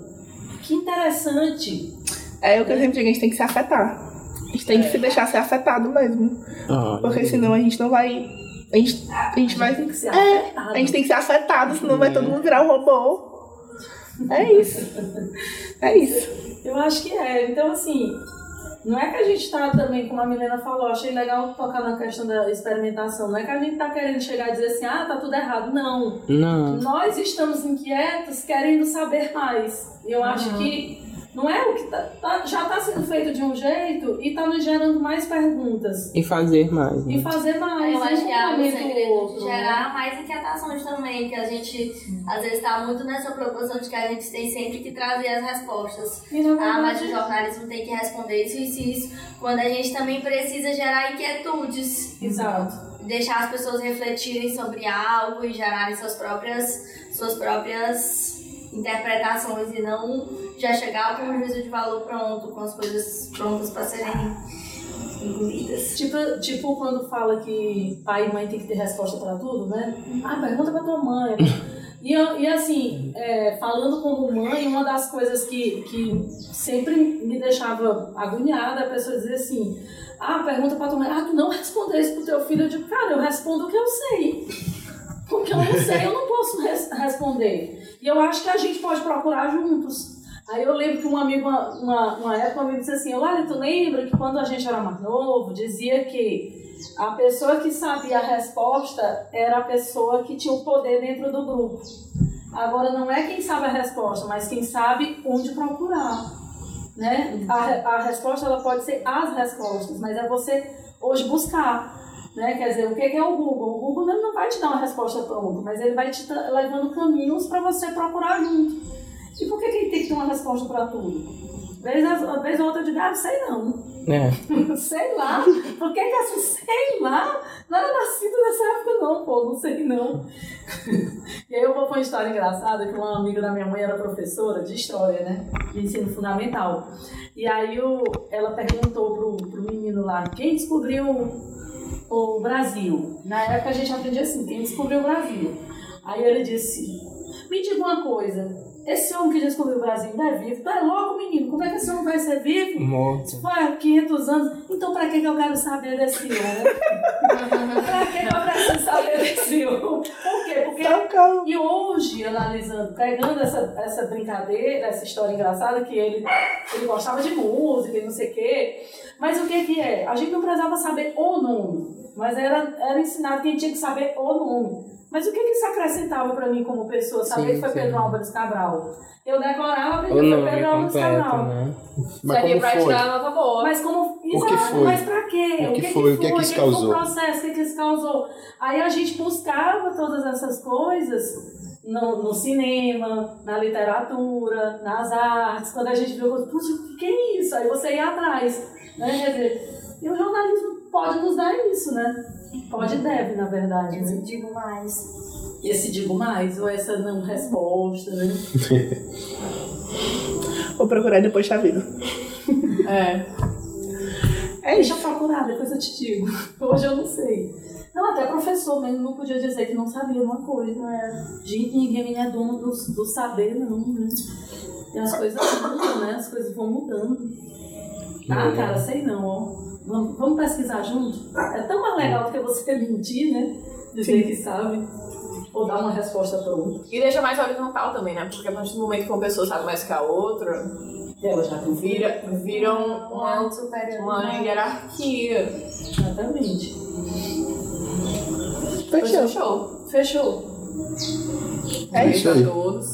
que interessante. É o que eu sempre digo, a gente tem que se afetar. A gente tem que se deixar ser afetado mesmo. Ah, Porque senão a gente não vai. A gente, a gente vai. Tem que ser É, afetado. a gente tem que ser afetado, senão vai todo mundo virar um robô. É isso. É isso. Eu acho que é. Então, assim, não é que a gente tá também, como a Milena falou, achei legal tocar na questão da experimentação. Não é que a gente tá querendo chegar e dizer assim, ah, tá tudo errado. Não. Não. Nós estamos inquietos, querendo saber mais. E eu acho que não é o que tá, tá- já tá sendo feito de um jeito e tá nos gerando mais perguntas. E fazer mais. E Né? fazer mais. Eu acho que é o segredo né? gerar mais inquietações também, que a gente às vezes tá muito nessa proporção de que a gente tem sempre que trazer as respostas. E, Ah, mas o jornalismo tem que responder isso, isso e isso. Quando a gente também precisa gerar inquietudes. Exato. Deixar as pessoas refletirem sobre algo e gerarem suas próprias, suas próprias interpretações e não já chegar com um juízo de valor pronto, com as coisas prontas para serem incluídas. Tipo, tipo quando fala que pai e mãe tem que ter resposta pra tudo, né? Ah, pergunta pra tua mãe. E, e assim, é, falando como mãe, uma das coisas que, que sempre me deixava agoniada é a pessoa dizer assim: Ah, pergunta pra tua mãe, ah, tu não respondesse pro teu filho. Eu digo, cara, eu respondo o que eu sei. Porque eu não sei, eu não posso res- responder. E eu acho que a gente pode procurar juntos. Aí eu lembro que um amigo, uma, uma, época, amigo disse assim, olha, tu lembra que quando a gente era mais novo, dizia que a pessoa que sabia a resposta era a pessoa que tinha o poder dentro do grupo. Agora, não é quem sabe a resposta, mas quem sabe onde procurar. Né? A, a resposta ela pode ser as respostas, mas é você hoje buscar. Né? Quer dizer, o que é o Google? O Google não vai te dar uma resposta pronta, mas ele vai te levando caminhos para você procurar junto. E por que, que ele tem que ter uma resposta para tudo? Vez, a vez ou outra eu digo, ah, sei não. É. (laughs) sei lá. Por que que assim, sei lá? Não era nascido nessa época não, pô, não sei não. (laughs) e aí eu vou pra uma história engraçada, que uma amiga da minha mãe era professora de história, né? De ensino fundamental. E aí o, ela perguntou pro, pro menino lá, quem descobriu o Brasil? Na época a gente aprendia assim, quem descobriu o Brasil? Aí ele disse, me diga uma coisa, esse homem que descobriu o Brasil ainda é vivo? Tu é louco, menino? Como é que esse homem vai ser vivo? Morto. Ué, 500 anos. Então, pra que, que eu quero saber desse homem? (laughs) pra que, que eu preciso saber desse homem? Por quê? Porque. Socorro. E hoje, analisando, pegando essa, essa brincadeira, essa história engraçada, que ele, ele gostava de música e não sei o quê. Mas o que que é? A gente não precisava saber o nome, mas era, era ensinado que a gente tinha que saber o nome. Mas o que que isso acrescentava pra mim como pessoa, saber Sim, que foi sim. Pedro Álvares Cabral? Eu O que foi Pedro Álvares completo, Cabral. né? Mas como pra foi? tirar a nota boa. Mas como. Por que Exato, foi? Mas pra quê? O que foi? O que é que isso foi causou? o processo? O que, é que isso causou? Aí a gente buscava todas essas coisas no, no cinema, na literatura, nas artes. Quando a gente viu, puxa, o que, que é isso? Aí você ia atrás. Né? Quer dizer, e o jornalismo pode nos dar isso, né? Pode e deve, na verdade. Eu Né? digo mais. Esse digo mais, ou essa não resposta, né? (laughs) Vou procurar depois vida. É. É Deixa eu procurar, depois eu te digo. (laughs) Hoje eu não sei. Não, até professor mesmo não podia dizer que não sabia uma coisa. né? Gente, ninguém é dono do, do saber, não, né? E as coisas mudam, né? As coisas vão mudando. Ah, cara, sei não, ó. Vamos, vamos pesquisar junto? É tão mais legal do que você (laughs) mentir, né? Dizer que sabe. Ou dar uma resposta pronta. E deixa mais horizontal também, né? Porque a partir do momento que uma pessoa sabe mais que a outra, Ela já vira, vira um- Um uma, superior. uma hierarquia. Exatamente. Fechou. Show. Fechou. É isso aí. a todos.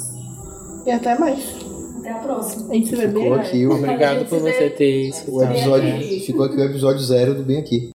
E até mais. Até a próxima. A gente se vê bem. Ficou aqui o, Obrigado por você ter o escutado. episódio. Ficou aqui o episódio zero do Bem Aqui.